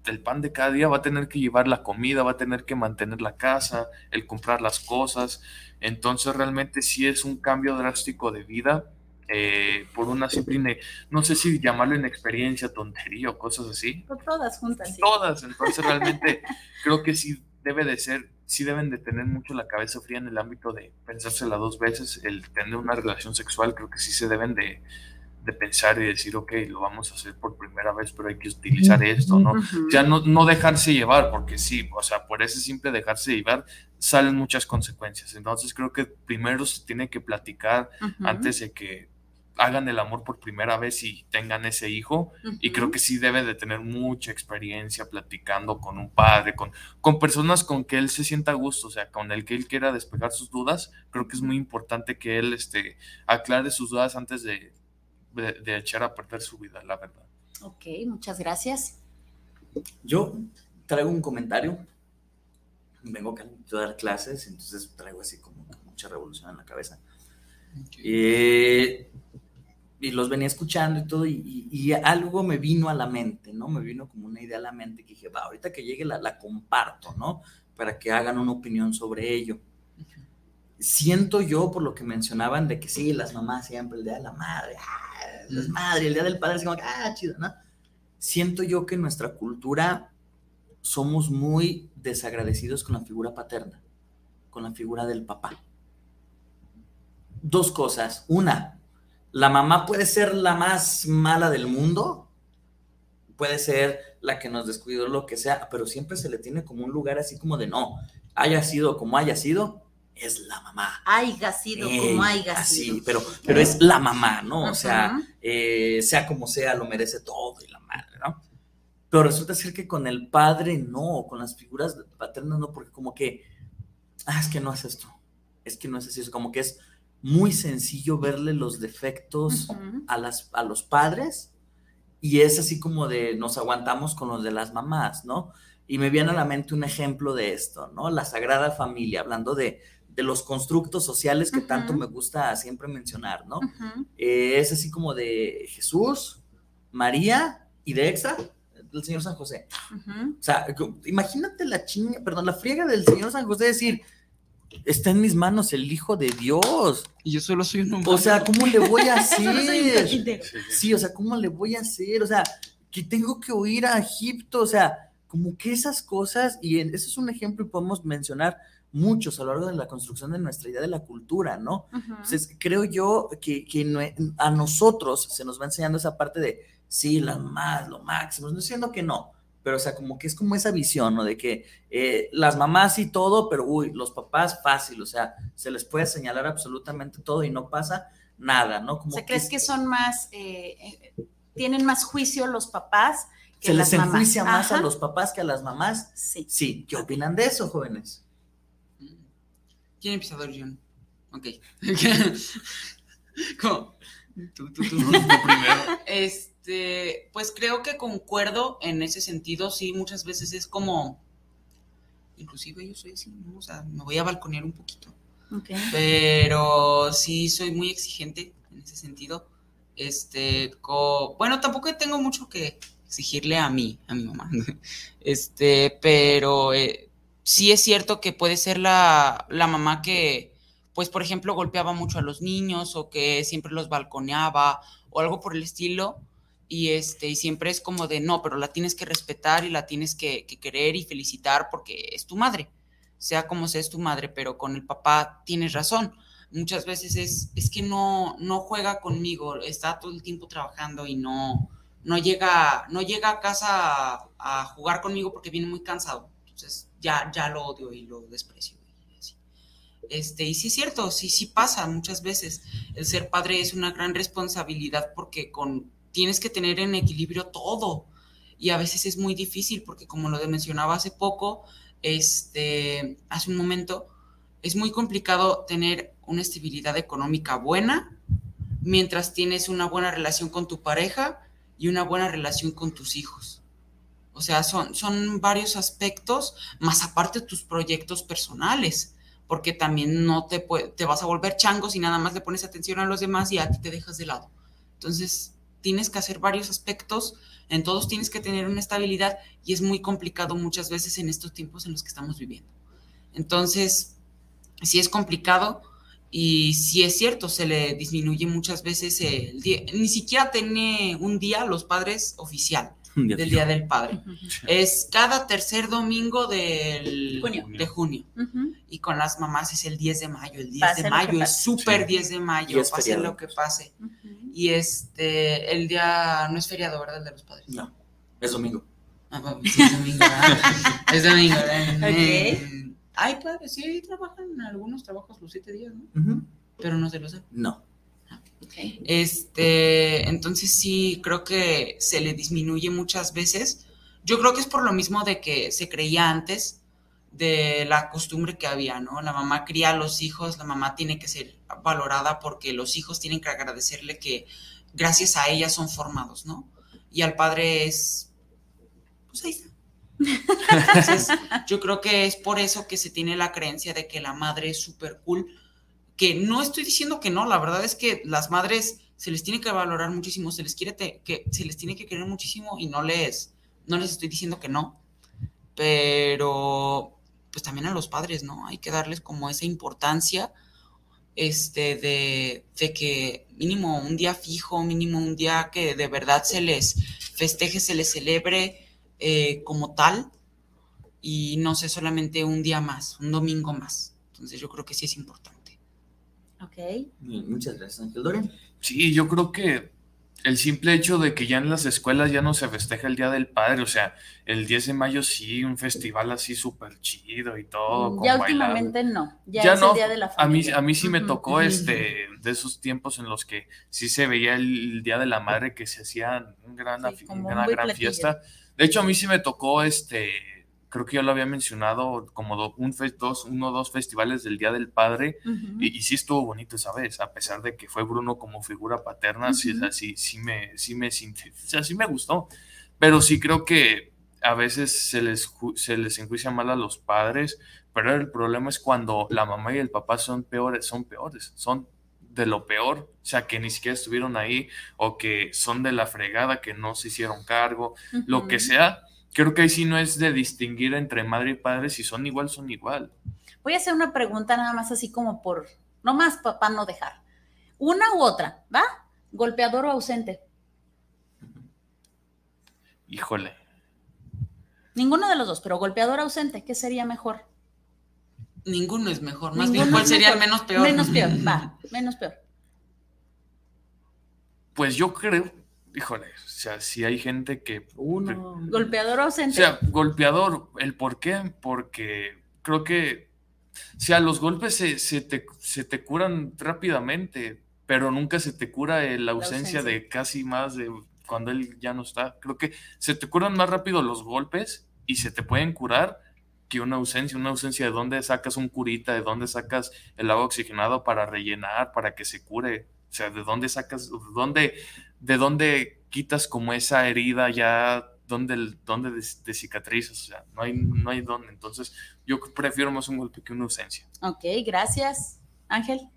el pan de cada día, va a tener que llevar la comida, va a tener que mantener la casa, el comprar las cosas. Entonces realmente sí es un cambio drástico de vida eh, por una simple, no sé si llamarlo inexperiencia, tontería o cosas así. todas juntas. Todas, entonces realmente [LAUGHS] creo que sí debe de ser, sí deben de tener mucho la cabeza fría en el ámbito de pensársela dos veces, el tener una relación sexual, creo que sí se deben de de pensar y decir, ok, lo vamos a hacer por primera vez, pero hay que utilizar esto, ¿no? Ya no, no dejarse llevar, porque sí, o sea, por ese simple dejarse llevar salen muchas consecuencias. Entonces creo que primero se tiene que platicar antes de que hagan el amor por primera vez y tengan ese hijo. Y creo que sí debe de tener mucha experiencia platicando con un padre, con, con personas con que él se sienta a gusto, o sea, con el que él quiera despejar sus dudas. Creo que es muy importante que él este, aclare sus dudas antes de, de, echar a perder su vida, la verdad. Ok, muchas gracias. Yo traigo un comentario. Vengo a dar clases, entonces traigo así como mucha revolución en la cabeza. Eh, y los venía escuchando y todo, y, algo me vino a la mente, ¿no? Me vino como una idea a la mente que dije, va, ahorita que llegue la, la comparto, ¿no? Para que hagan una opinión sobre ello siento yo, por lo que mencionaban, de que sí, las mamás siempre, el día de la madre, ah, las madres, el día del padre, como, ah, chido, ¿no? Siento yo que en nuestra cultura somos muy desagradecidos con la figura paterna, con la figura del papá. Dos cosas. Una, la mamá puede ser la más mala del mundo, puede ser la que nos descuidó, lo que sea, pero siempre se le tiene como un lugar así como de no, haya sido como haya sido, es la mamá. Haiga sido como haya sido. Pero, pero es la mamá, ¿no? O sea, eh, sea como sea, lo merece todo y la madre, ¿no? Pero resulta ser que con el padre no, con las figuras paternas no, porque como que, ah, es que no es esto, es que no es así, es como que es muy sencillo verle los defectos a, las, a los padres y es así como de nos aguantamos con los de las mamás, ¿no? Y me viene a la mente un ejemplo de esto, ¿no? La Sagrada Familia, hablando de, de los constructos sociales que tanto me gusta siempre mencionar, ¿no? Eh, es así como de Jesús, María y de Exa, del Señor San José. O sea, imagínate la chinga, perdón, la friega del Señor San José decir, está en mis manos el Hijo de Dios. Y yo solo soy un humano. O sea, ¿cómo le voy a [LAUGHS] hacer? sí, o sea, ¿cómo le voy a hacer? O sea, que tengo que huir a Egipto, o sea, como que esas cosas, y ese es un ejemplo y podemos mencionar muchos a lo largo de la construcción de nuestra idea de la cultura, ¿no? Entonces, creo yo que, que a nosotros se nos va enseñando esa parte de, sí, las más, lo máximo, no diciendo que no, pero o sea, como que es como esa visión, ¿no? De que eh, las mamás y todo, pero uy, los papás fácil, o sea, se les puede señalar absolutamente todo y no pasa nada, ¿no? Como ¿crees que, son más, eh, eh, tienen más juicio los papás? Que ¿Se les enjuicia más a los papás que a las mamás? Sí. Sí, ¿qué opinan de eso, jóvenes? ¿Quién empieza a ver, John? Ok. [LAUGHS] [LAUGHS] ¿Cómo? Tú, tú, tú, tú primero. Este, pues creo que concuerdo en ese sentido, sí, muchas veces es como, inclusive yo soy así, ¿no? O sea, me voy a balconear un poquito. Okay. Pero sí soy muy exigente en ese sentido. Este, bueno, tampoco tengo mucho que exigirle a mí, a mi mamá. [LAUGHS] Este, pero eh, sí es cierto que puede ser la, mamá que, pues, por ejemplo, golpeaba mucho a los niños o que siempre los balconeaba o algo por el estilo. Y, este, y siempre es como de, no, pero la tienes que respetar y la tienes que, querer y felicitar porque es tu madre, sea como sea es tu madre, pero con el papá tienes razón. Muchas veces es, es que no, no juega conmigo, está todo el tiempo trabajando y no, no, llega, no llega a casa a jugar conmigo porque viene muy cansado. Entonces, ya, ya lo odio y lo desprecio. Este, y sí es cierto, sí, sí pasa muchas veces. El ser padre es una gran responsabilidad porque con, tienes que tener en equilibrio todo. Y a veces es muy difícil porque como lo mencionaba hace poco, este, hace un momento, es muy complicado tener una estabilidad económica buena mientras tienes una buena relación con tu pareja y una buena relación con tus hijos. O sea, son, son varios aspectos, más aparte tus proyectos personales, porque también no te, te vas a volver chango si nada más le pones atención a los demás y a ti te dejas de lado. Entonces, tienes que hacer varios aspectos, en todos tienes que tener una estabilidad y es muy complicado muchas veces en estos tiempos en los que estamos viviendo. Entonces, sí es complicado y sí es cierto, se le disminuye muchas veces el día, ni siquiera tiene un día los padres oficial [LAUGHS] del Día del Padre. Es cada tercer domingo del, de junio. Y con las mamás es el 10 de mayo. El 10 de mayo es súper 10 10 de mayo, pase lo que pase. Y este, el día no es feriado, ¿verdad? El de los padres. No, es domingo. Ah, es domingo, es domingo. [LAUGHS] Okay. Ay, padre, sí trabajan en algunos trabajos los siete días, ¿no? Pero no se los No. Este, entonces sí, creo que se le disminuye muchas veces. Yo creo que es por lo mismo de que se creía antes de la costumbre que había, ¿no? La mamá cría a los hijos, la mamá tiene que ser valorada porque los hijos tienen que agradecerle que gracias a ella son formados, ¿no? Y al padre es, pues ahí está. [LAUGHS] Entonces, yo creo que es por eso que se tiene la creencia de que la madre es súper cool que no estoy diciendo que no, la verdad es que las madres se les tiene que valorar muchísimo, se les quiere que se les tiene que querer muchísimo y no les no les estoy diciendo que no, pero pues también a los padres, ¿no? Hay que darles como esa importancia este de, de que mínimo un día fijo, mínimo un día que de verdad se les festeje, se les celebre eh, como tal y no sé solamente un día más, un domingo más. Entonces yo creo que sí es importante. Ok. Muchas gracias, Ángel Dorian. Sí, yo creo que el simple hecho de que ya en las escuelas ya no se festeja el Día del Padre, o sea, el 10 de mayo sí, un festival así súper chido y todo. Mm, ya últimamente no, ya, es el Día de la Familia. A mí, a mí sí me tocó este, de esos tiempos en los que sí se veía el, Día de la Madre que se hacía gran, una gran fiesta. De hecho, a mí sí me tocó este creo que ya lo había mencionado, como un dos, uno o dos festivales del Día del Padre, y, sí estuvo bonito esa vez, a pesar de que fue Bruno como figura paterna, sí, sí, me, sí, me, sí me gustó, pero sí creo que a veces se les, se les enjuicia mal a los padres, pero el problema es cuando la mamá y el papá son peores, son peores, son de lo peor, o sea, que ni siquiera estuvieron ahí o que son de la fregada, que no se hicieron cargo, lo que sea, creo que ahí sí no es de distinguir entre madre y padre, si son igual, son igual. Voy a hacer una pregunta nada más así como por, no más papá no dejar. Una u otra, ¿va? Golpeador o ausente. Híjole. Ninguno de los dos, pero golpeador ausente, ¿qué sería mejor? Ninguno es mejor. Más bien, ¿cuál sería el menos peor? Menos peor, va, [LAUGHS] menos peor. Pues yo creo, híjole, o sea, si hay gente que... Uno. Golpeador ausente. O sea, golpeador, ¿el por qué? Porque creo que, o sea, los golpes se, te, curan rápidamente, pero nunca se te cura la ausencia, de casi más de cuando él ya no está. Creo que se te curan más rápido los golpes y se te pueden curar que una ausencia, una ausencia de dónde sacas un curita, de dónde sacas el agua oxigenado para rellenar, para que se cure. O sea, de dónde sacas, de dónde, de dónde quitas como esa herida ya, dónde, dónde de, cicatrizas, o sea, no hay, no hay dónde. Entonces, yo prefiero más un golpe que una ausencia. Ok, gracias. Ángel.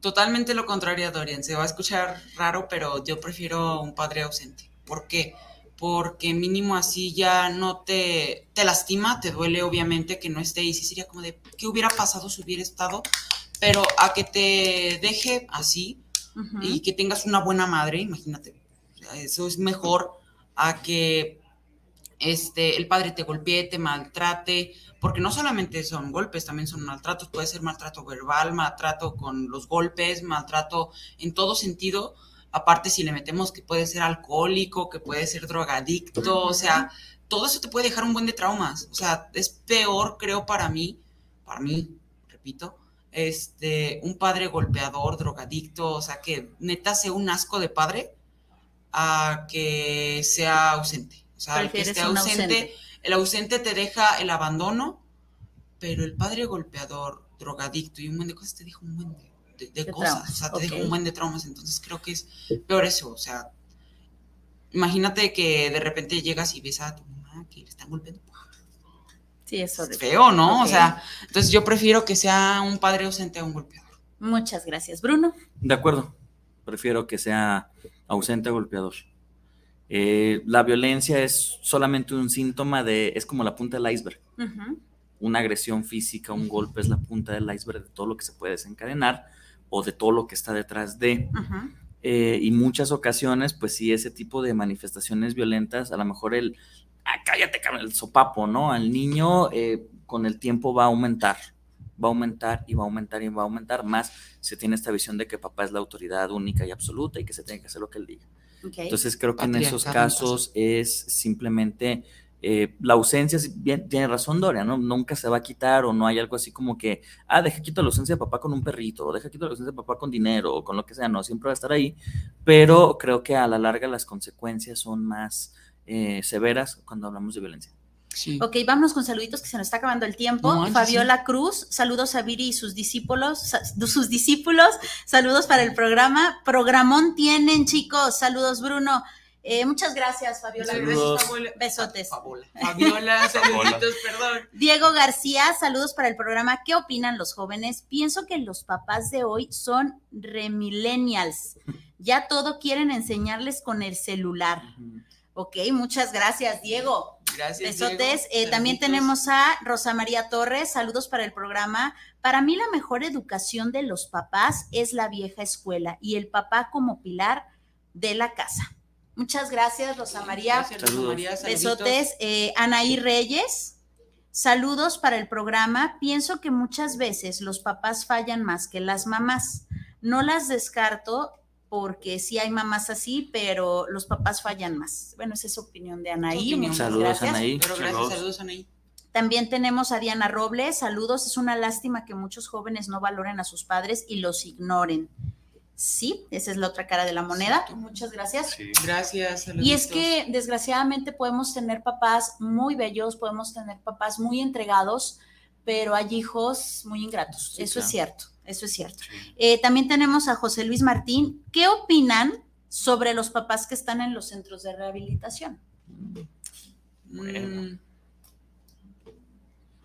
Totalmente lo contrario a Dorian. Se va a escuchar raro, pero yo prefiero un padre ausente. ¿Por qué? Porque mínimo así ya no te, te lastima, te duele obviamente que no esté y sí sería como de, ¿qué hubiera pasado si hubiera estado? Pero a que te deje así y que tengas una buena madre, imagínate, eso es mejor a que este, el padre te golpee, te maltrate, porque no solamente son golpes, también son maltratos, puede ser maltrato verbal, maltrato con los golpes, maltrato en todo sentido, aparte si le metemos que puede ser alcohólico, que puede ser drogadicto, o sea, todo eso te puede dejar un buen de traumas, o sea, es peor creo para mí, para mí, repito, este, un padre golpeador, drogadicto, o sea, que neta sea un asco de padre a que sea ausente. O sea, el que esté ausente, el ausente te deja el abandono, pero el padre golpeador, drogadicto y un buen de cosas te deja un buen de, cosas, o sea, te deja un buen de traumas, entonces creo que es peor eso, o sea, imagínate que de repente llegas y ves a tu mamá que le están golpeando Sí, eso es feo, ¿no? O sea, entonces yo prefiero que sea un padre ausente a un golpeador. Muchas gracias, Bruno. De acuerdo, prefiero que sea ausente a golpeador. Eh, la violencia es solamente un síntoma de, es como la punta del iceberg. Una agresión física, un golpe es la punta del iceberg de todo lo que se puede desencadenar o de todo lo que está detrás de. Eh, y muchas ocasiones, pues sí, ese tipo de manifestaciones violentas, a lo mejor el, ah, cállate, el sopapo, ¿no? Al niño eh, con el tiempo va a aumentar, va a aumentar y va a aumentar y va a aumentar más. Se tiene esta visión de que papá es la autoridad única y absoluta y que se tiene que hacer lo que él diga. Entonces creo que en esos casos es simplemente eh, la ausencia, bien, tiene razón Doria, ¿no? Nunca se va a quitar o no hay algo así como que, ah, deja quito la ausencia de papá con un perrito, o deja quito la ausencia de papá con dinero, o con lo que sea, no, siempre va a estar ahí, pero creo que a la larga las consecuencias son más eh, severas cuando hablamos de violencia. Sí. Ok, vámonos con saluditos que se nos está acabando el tiempo. Fabiola Cruz, saludos a Viri y sus discípulos, sus discípulos, saludos para el programa. Programón tienen, chicos, saludos Bruno. Eh, muchas gracias, Fabiola. Saludos. Besotes. Fabiola, [LAUGHS] saluditos, perdón. Diego García, saludos para el programa. ¿Qué opinan los jóvenes? Pienso que los papás de hoy son remillennials. Ya todo quieren enseñarles con el celular. Ok, muchas gracias, Diego. Gracias. Besotes. Eh, también tenemos a Rosa María Torres. Saludos para el programa. Para mí, la mejor educación de los papás es la vieja escuela y el papá como pilar de la casa. Muchas gracias, Rosa María. Gracias, Rosa María. Besotes. Eh, Anaí Reyes. Saludos para el programa. Pienso que muchas veces los papás fallan más que las mamás. No las descarto porque sí hay mamás así, pero los papás fallan más. Bueno, esa es opinión de Anaí. saludos, gracias. Anaí. saludos, Anaí. También tenemos a Diana Robles, saludos. Es una lástima que muchos jóvenes no valoren a sus padres y los ignoren. Sí, esa es la otra cara de la moneda. Muchas gracias. Sí. Gracias. Y es que desgraciadamente podemos tener papás muy bellos, podemos tener papás muy entregados, pero hay hijos muy ingratos. Eso es cierto. Eso es cierto. Eh, también tenemos a José Luis Martín. ¿Qué opinan sobre los papás que están en los centros de rehabilitación? Mm.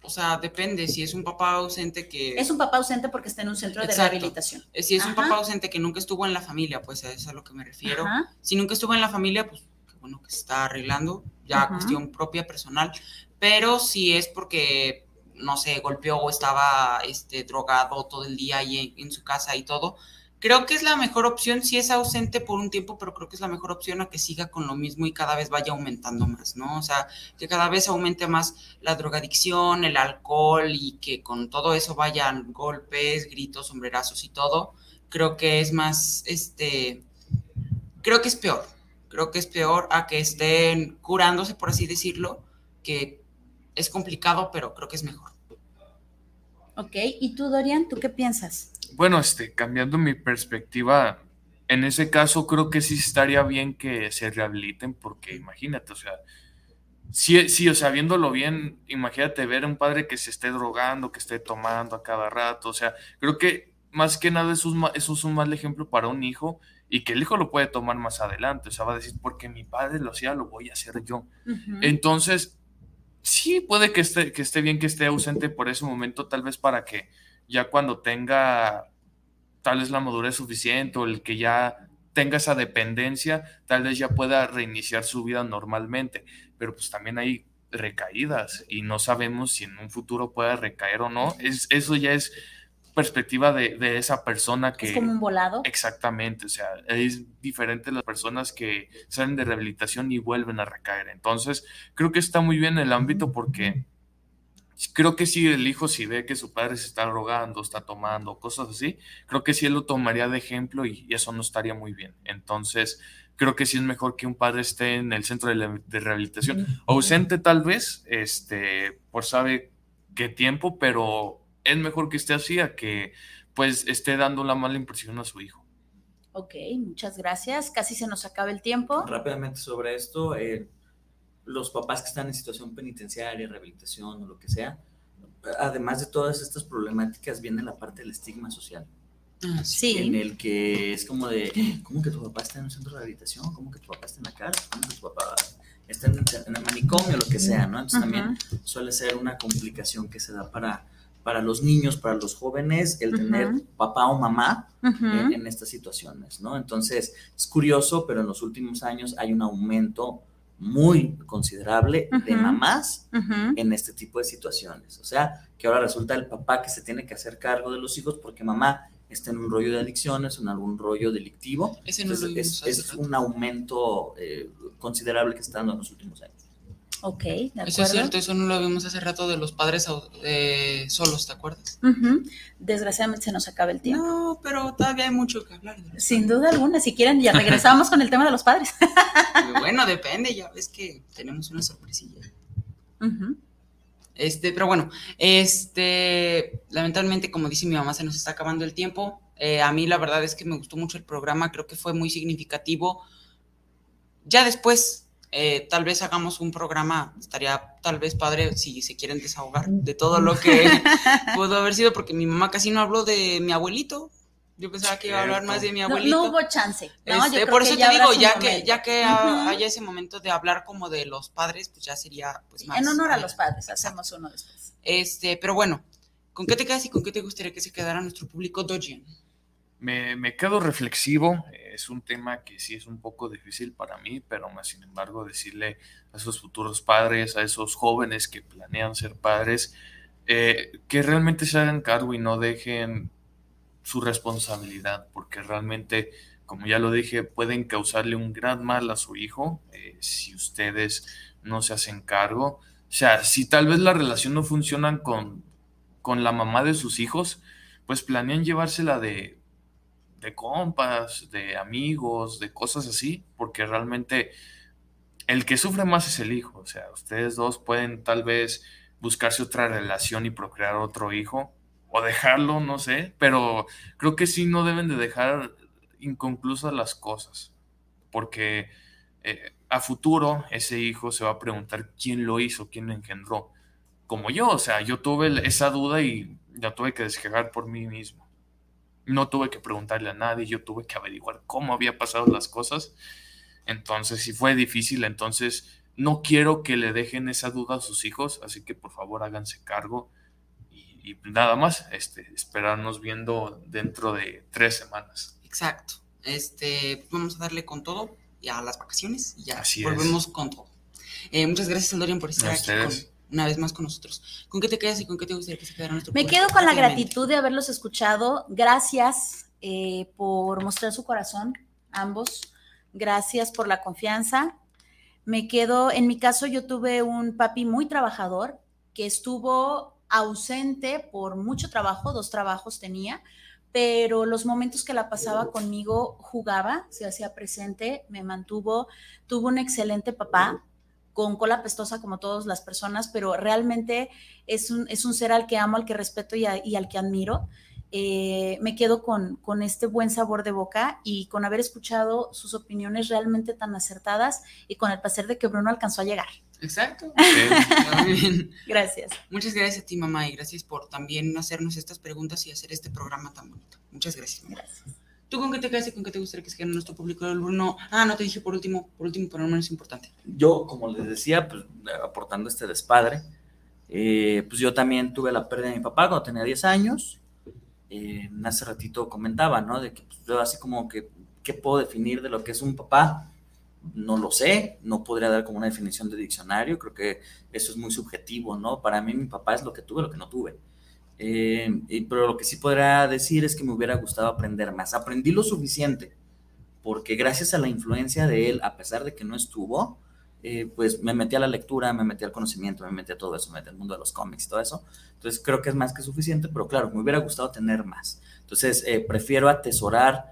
o sea, depende. Si es un papá ausente que. Es un papá ausente porque está en un centro de rehabilitación. Eh, si es un papá ausente que nunca estuvo en la familia, pues a eso es a lo que me refiero. Si nunca estuvo en la familia, pues qué bueno que se está arreglando, ya cuestión propia, personal. Pero si es porque no sé, golpeó o estaba este, drogado todo el día en, su casa y todo, creo que es la mejor opción, si es ausente por un tiempo, pero creo que es la mejor opción a que siga con lo mismo y cada vez vaya aumentando más, ¿no? O sea, que cada vez aumente más la drogadicción, el alcohol y que con todo eso vayan golpes, gritos, sombrerazos y todo. Creo que es más, este, creo que es peor. Creo que es peor a que estén curándose, por así decirlo, que es complicado, pero creo que es mejor. Ok, ¿y tú, Dorian, tú qué piensas? Bueno, este, cambiando mi perspectiva, en ese caso creo que sí estaría bien que se rehabiliten, porque imagínate, o sea, sí, sí, o sea, viéndolo bien, imagínate ver a un padre que se esté drogando, que esté tomando a cada rato, o sea, creo que más que nada eso es, eso es un mal ejemplo para un hijo y que el hijo lo puede tomar más adelante, o sea, va a decir, porque mi padre lo hacía, lo voy a hacer yo. Entonces, sí, puede que esté, que esté bien que esté ausente por ese momento, tal vez para que ya cuando tenga tal vez la madurez suficiente o el que ya tenga esa dependencia, tal vez ya pueda reiniciar su vida normalmente, pero pues también hay recaídas y no sabemos si en un futuro pueda recaer o no. Es, eso ya es perspectiva de, de, esa persona que... Es como un volado. Exactamente, o sea, es diferente las personas que salen de rehabilitación y vuelven a recaer. Entonces, creo que está muy bien el ámbito porque creo que si el hijo, si ve que su padre se está drogando, está tomando, cosas así, creo que sí él lo tomaría de ejemplo y, eso no estaría muy bien. Entonces, creo que sí es mejor que un padre esté en el centro de, de rehabilitación, ausente tal vez, este, por sabe qué tiempo, pero es mejor que esté así a que pues esté dando la mala impresión a su hijo. Ok, muchas gracias. Casi se nos acaba el tiempo. Rápidamente sobre esto, eh, los papás que están en situación penitenciaria, rehabilitación o lo que sea, además de todas estas problemáticas, viene la parte del estigma social. Ah, sí. En el que es como de, ¿cómo que tu papá está en un centro de rehabilitación? ¿Cómo que tu papá está en la cárcel? ¿Cómo que tu papá está en, el manicomio? Lo que sea, ¿no? Entonces también suele ser una complicación que se da para para los niños, para los jóvenes, el tener papá o mamá en, estas situaciones, ¿no? Entonces, es curioso, pero en los últimos años hay un aumento muy considerable de mamás en este tipo de situaciones. O sea, que ahora resulta el papá que se tiene que hacer cargo de los hijos porque mamá está en un rollo de adicciones, en algún rollo delictivo. Ese no es, un aumento eh, considerable que está dando en los últimos años. Ok, de acuerdo. Eso es cierto, eso no lo vimos hace rato de los padres eh, solos, ¿te acuerdas? Desgraciadamente se nos acaba el tiempo. No, pero todavía hay mucho que hablar. Sin duda alguna, si quieren, ya [LAUGHS] regresamos con el tema de los padres. bueno, depende, ya ves que tenemos una sorpresilla. Este, pero bueno, este, lamentablemente, como dice mi mamá, se nos está acabando el tiempo. Eh, a mí la verdad es que me gustó mucho el programa, creo que fue muy significativo. Ya después eh, tal vez hagamos un programa, estaría tal vez padre si se quieren desahogar de todo lo que [LAUGHS] pudo haber sido, porque mi mamá casi no habló de mi abuelito. Yo pensaba que iba a hablar más de mi abuelito. No, hubo chance. ¿no? Este, por eso te digo, ya que, ya que haya ese momento de hablar como de los padres, pues ya sería pues más. En honor a los padres, hacemos uno después. Este, pero bueno, ¿con qué te quedas y con qué te gustaría que se quedara nuestro público Dojian? Me, me quedo reflexivo es un tema que sí es un poco difícil para mí, pero más sin embargo decirle a esos futuros padres, a esos jóvenes que planean ser padres, eh, que realmente se hagan cargo y no dejen su responsabilidad, porque realmente, como ya lo dije, pueden causarle un gran mal a su hijo eh, si ustedes no se hacen cargo. O sea, si tal vez la relación no funciona con, con la mamá de sus hijos, pues planean llevársela de de compas, de amigos, de cosas así, porque realmente el que sufre más es el hijo. O sea, ustedes dos pueden tal vez buscarse otra relación y procrear otro hijo, o dejarlo, no sé, pero creo que sí no deben de dejar inconclusas las cosas, porque eh, a futuro ese hijo se va a preguntar quién lo hizo, quién lo engendró, como yo, o sea, yo tuve esa duda y ya tuve que desquejar por mí mismo. No tuve que preguntarle a nadie, yo tuve que averiguar cómo había pasado las cosas. Entonces, si fue difícil, entonces no quiero que le dejen esa duda a sus hijos, así que por favor háganse cargo y, nada más, este, esperarnos viendo dentro de tres semanas. Exacto. Este, vamos a darle con todo y a las vacaciones y ya volvemos con todo. Eh, muchas gracias, Lorian, por estar aquí con, una vez más con nosotros. ¿Con qué te quedas y con qué te gustaría que se quedara nuestro Me quedo con la gratitud de haberlos escuchado. Gracias eh, por mostrar su corazón, ambos. Gracias por la confianza. Me quedo, en mi caso yo tuve un papi muy trabajador que estuvo ausente por mucho trabajo, dos trabajos tenía, pero los momentos que la pasaba conmigo jugaba, se hacía presente, me mantuvo, tuvo un excelente papá con cola pestosa como todas las personas, pero realmente es un, es un ser al que amo, al que respeto y, y al que admiro. Eh, me quedo con, con, este buen sabor de boca y con haber escuchado sus opiniones realmente tan acertadas y con el placer de que Bruno alcanzó a llegar. Exacto. [LAUGHS] Gracias. Muchas gracias a ti, mamá, y gracias por también hacernos estas preguntas y hacer este programa tan bonito. Muchas gracias. Gracias. ¿Tú con qué te quedas y con qué te gustaría que se quede nuestro público? Bruno, ah, no te dije por último, por último, pero no menos importante. Yo, como les decía, pues aportando este despadre, eh, pues yo también tuve la pérdida de mi papá cuando tenía 10 años eh, hace ratito comentaba, ¿no? De que pues, yo así como que, ¿qué puedo definir de lo que es un papá? No lo sé, no podría dar como una definición de diccionario, creo que eso es muy subjetivo, ¿no? Para mí mi papá es lo que tuve, lo que no tuve. Eh, pero lo que sí podría decir es que me hubiera gustado aprender más. Aprendí lo suficiente, porque gracias a la influencia de él, a pesar de que no estuvo, eh, pues me metí a la lectura, me metí al conocimiento, me metí a todo eso, me metí al mundo de los cómics y todo eso. Entonces creo que es más que suficiente, pero claro, me hubiera gustado tener más. Entonces eh, prefiero atesorar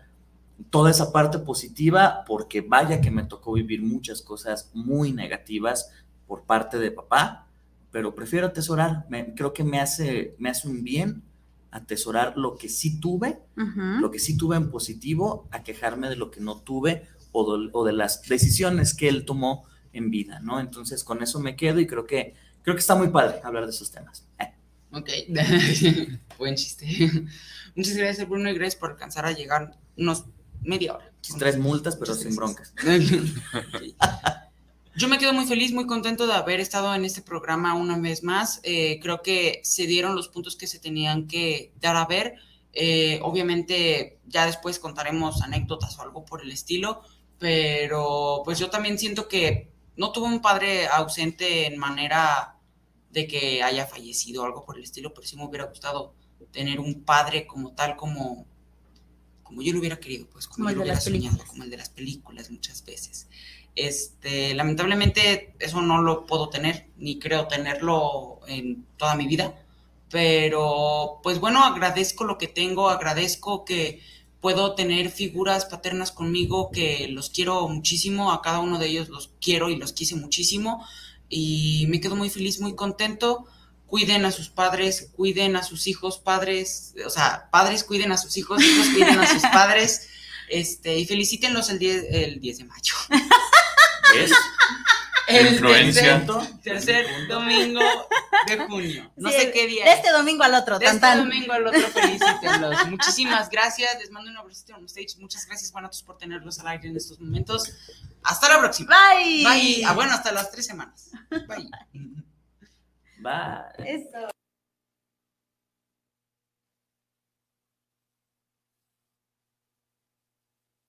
toda esa parte positiva porque vaya que me tocó vivir muchas cosas muy negativas por parte de papá, pero prefiero atesorar, creo que me hace, me hace un bien atesorar lo que sí tuve, lo que sí tuve en positivo, a quejarme de lo que no tuve o de las decisiones que él tomó en vida, ¿no? Entonces con eso me quedo y creo que, creo que está muy padre hablar de esos temas. Eh. Ok, [LAUGHS] buen chiste. Muchas gracias Bruno y gracias por alcanzar a llegar unos media hora. Tres multas, pero sin broncas. [LAUGHS] Yo me quedo muy feliz, muy contento de haber estado en este programa una vez más. Eh, creo que se dieron los puntos que se tenían que dar a ver. Eh, obviamente ya después contaremos anécdotas o algo por el estilo, pero pues yo también siento que no tuve un padre ausente en manera de que haya fallecido o algo por el estilo, pero sí me hubiera gustado tener un padre como tal, como, como yo lo hubiera querido, pues como, yo lo hubiera soñado, como el de las películas muchas veces. Este, lamentablemente eso no lo puedo tener, ni creo tenerlo en toda mi vida, pero pues bueno, agradezco lo que tengo, agradezco que puedo tener figuras paternas conmigo que los quiero muchísimo, a cada uno de ellos los quiero y los quise muchísimo y me quedo muy feliz, muy contento. Cuiden a sus padres, cuiden a sus hijos, padres, o sea, padres cuiden a sus hijos, hijos cuiden a sus [LAUGHS] padres, este, y felicítenlos el 10, el 10 de mayo. [LAUGHS] ¿Es? El tercer, tercer domingo de junio. No sé qué día. De este domingo al otro. De este domingo al otro, felicítenlos. Muchísimas gracias. Les mando un abrazo on stage. Muchas gracias, Guanatos, por tenerlos al aire en estos momentos. Hasta la próxima. Bye. Bye. Ah, bueno, hasta las tres semanas. Bye. Bye. Eso.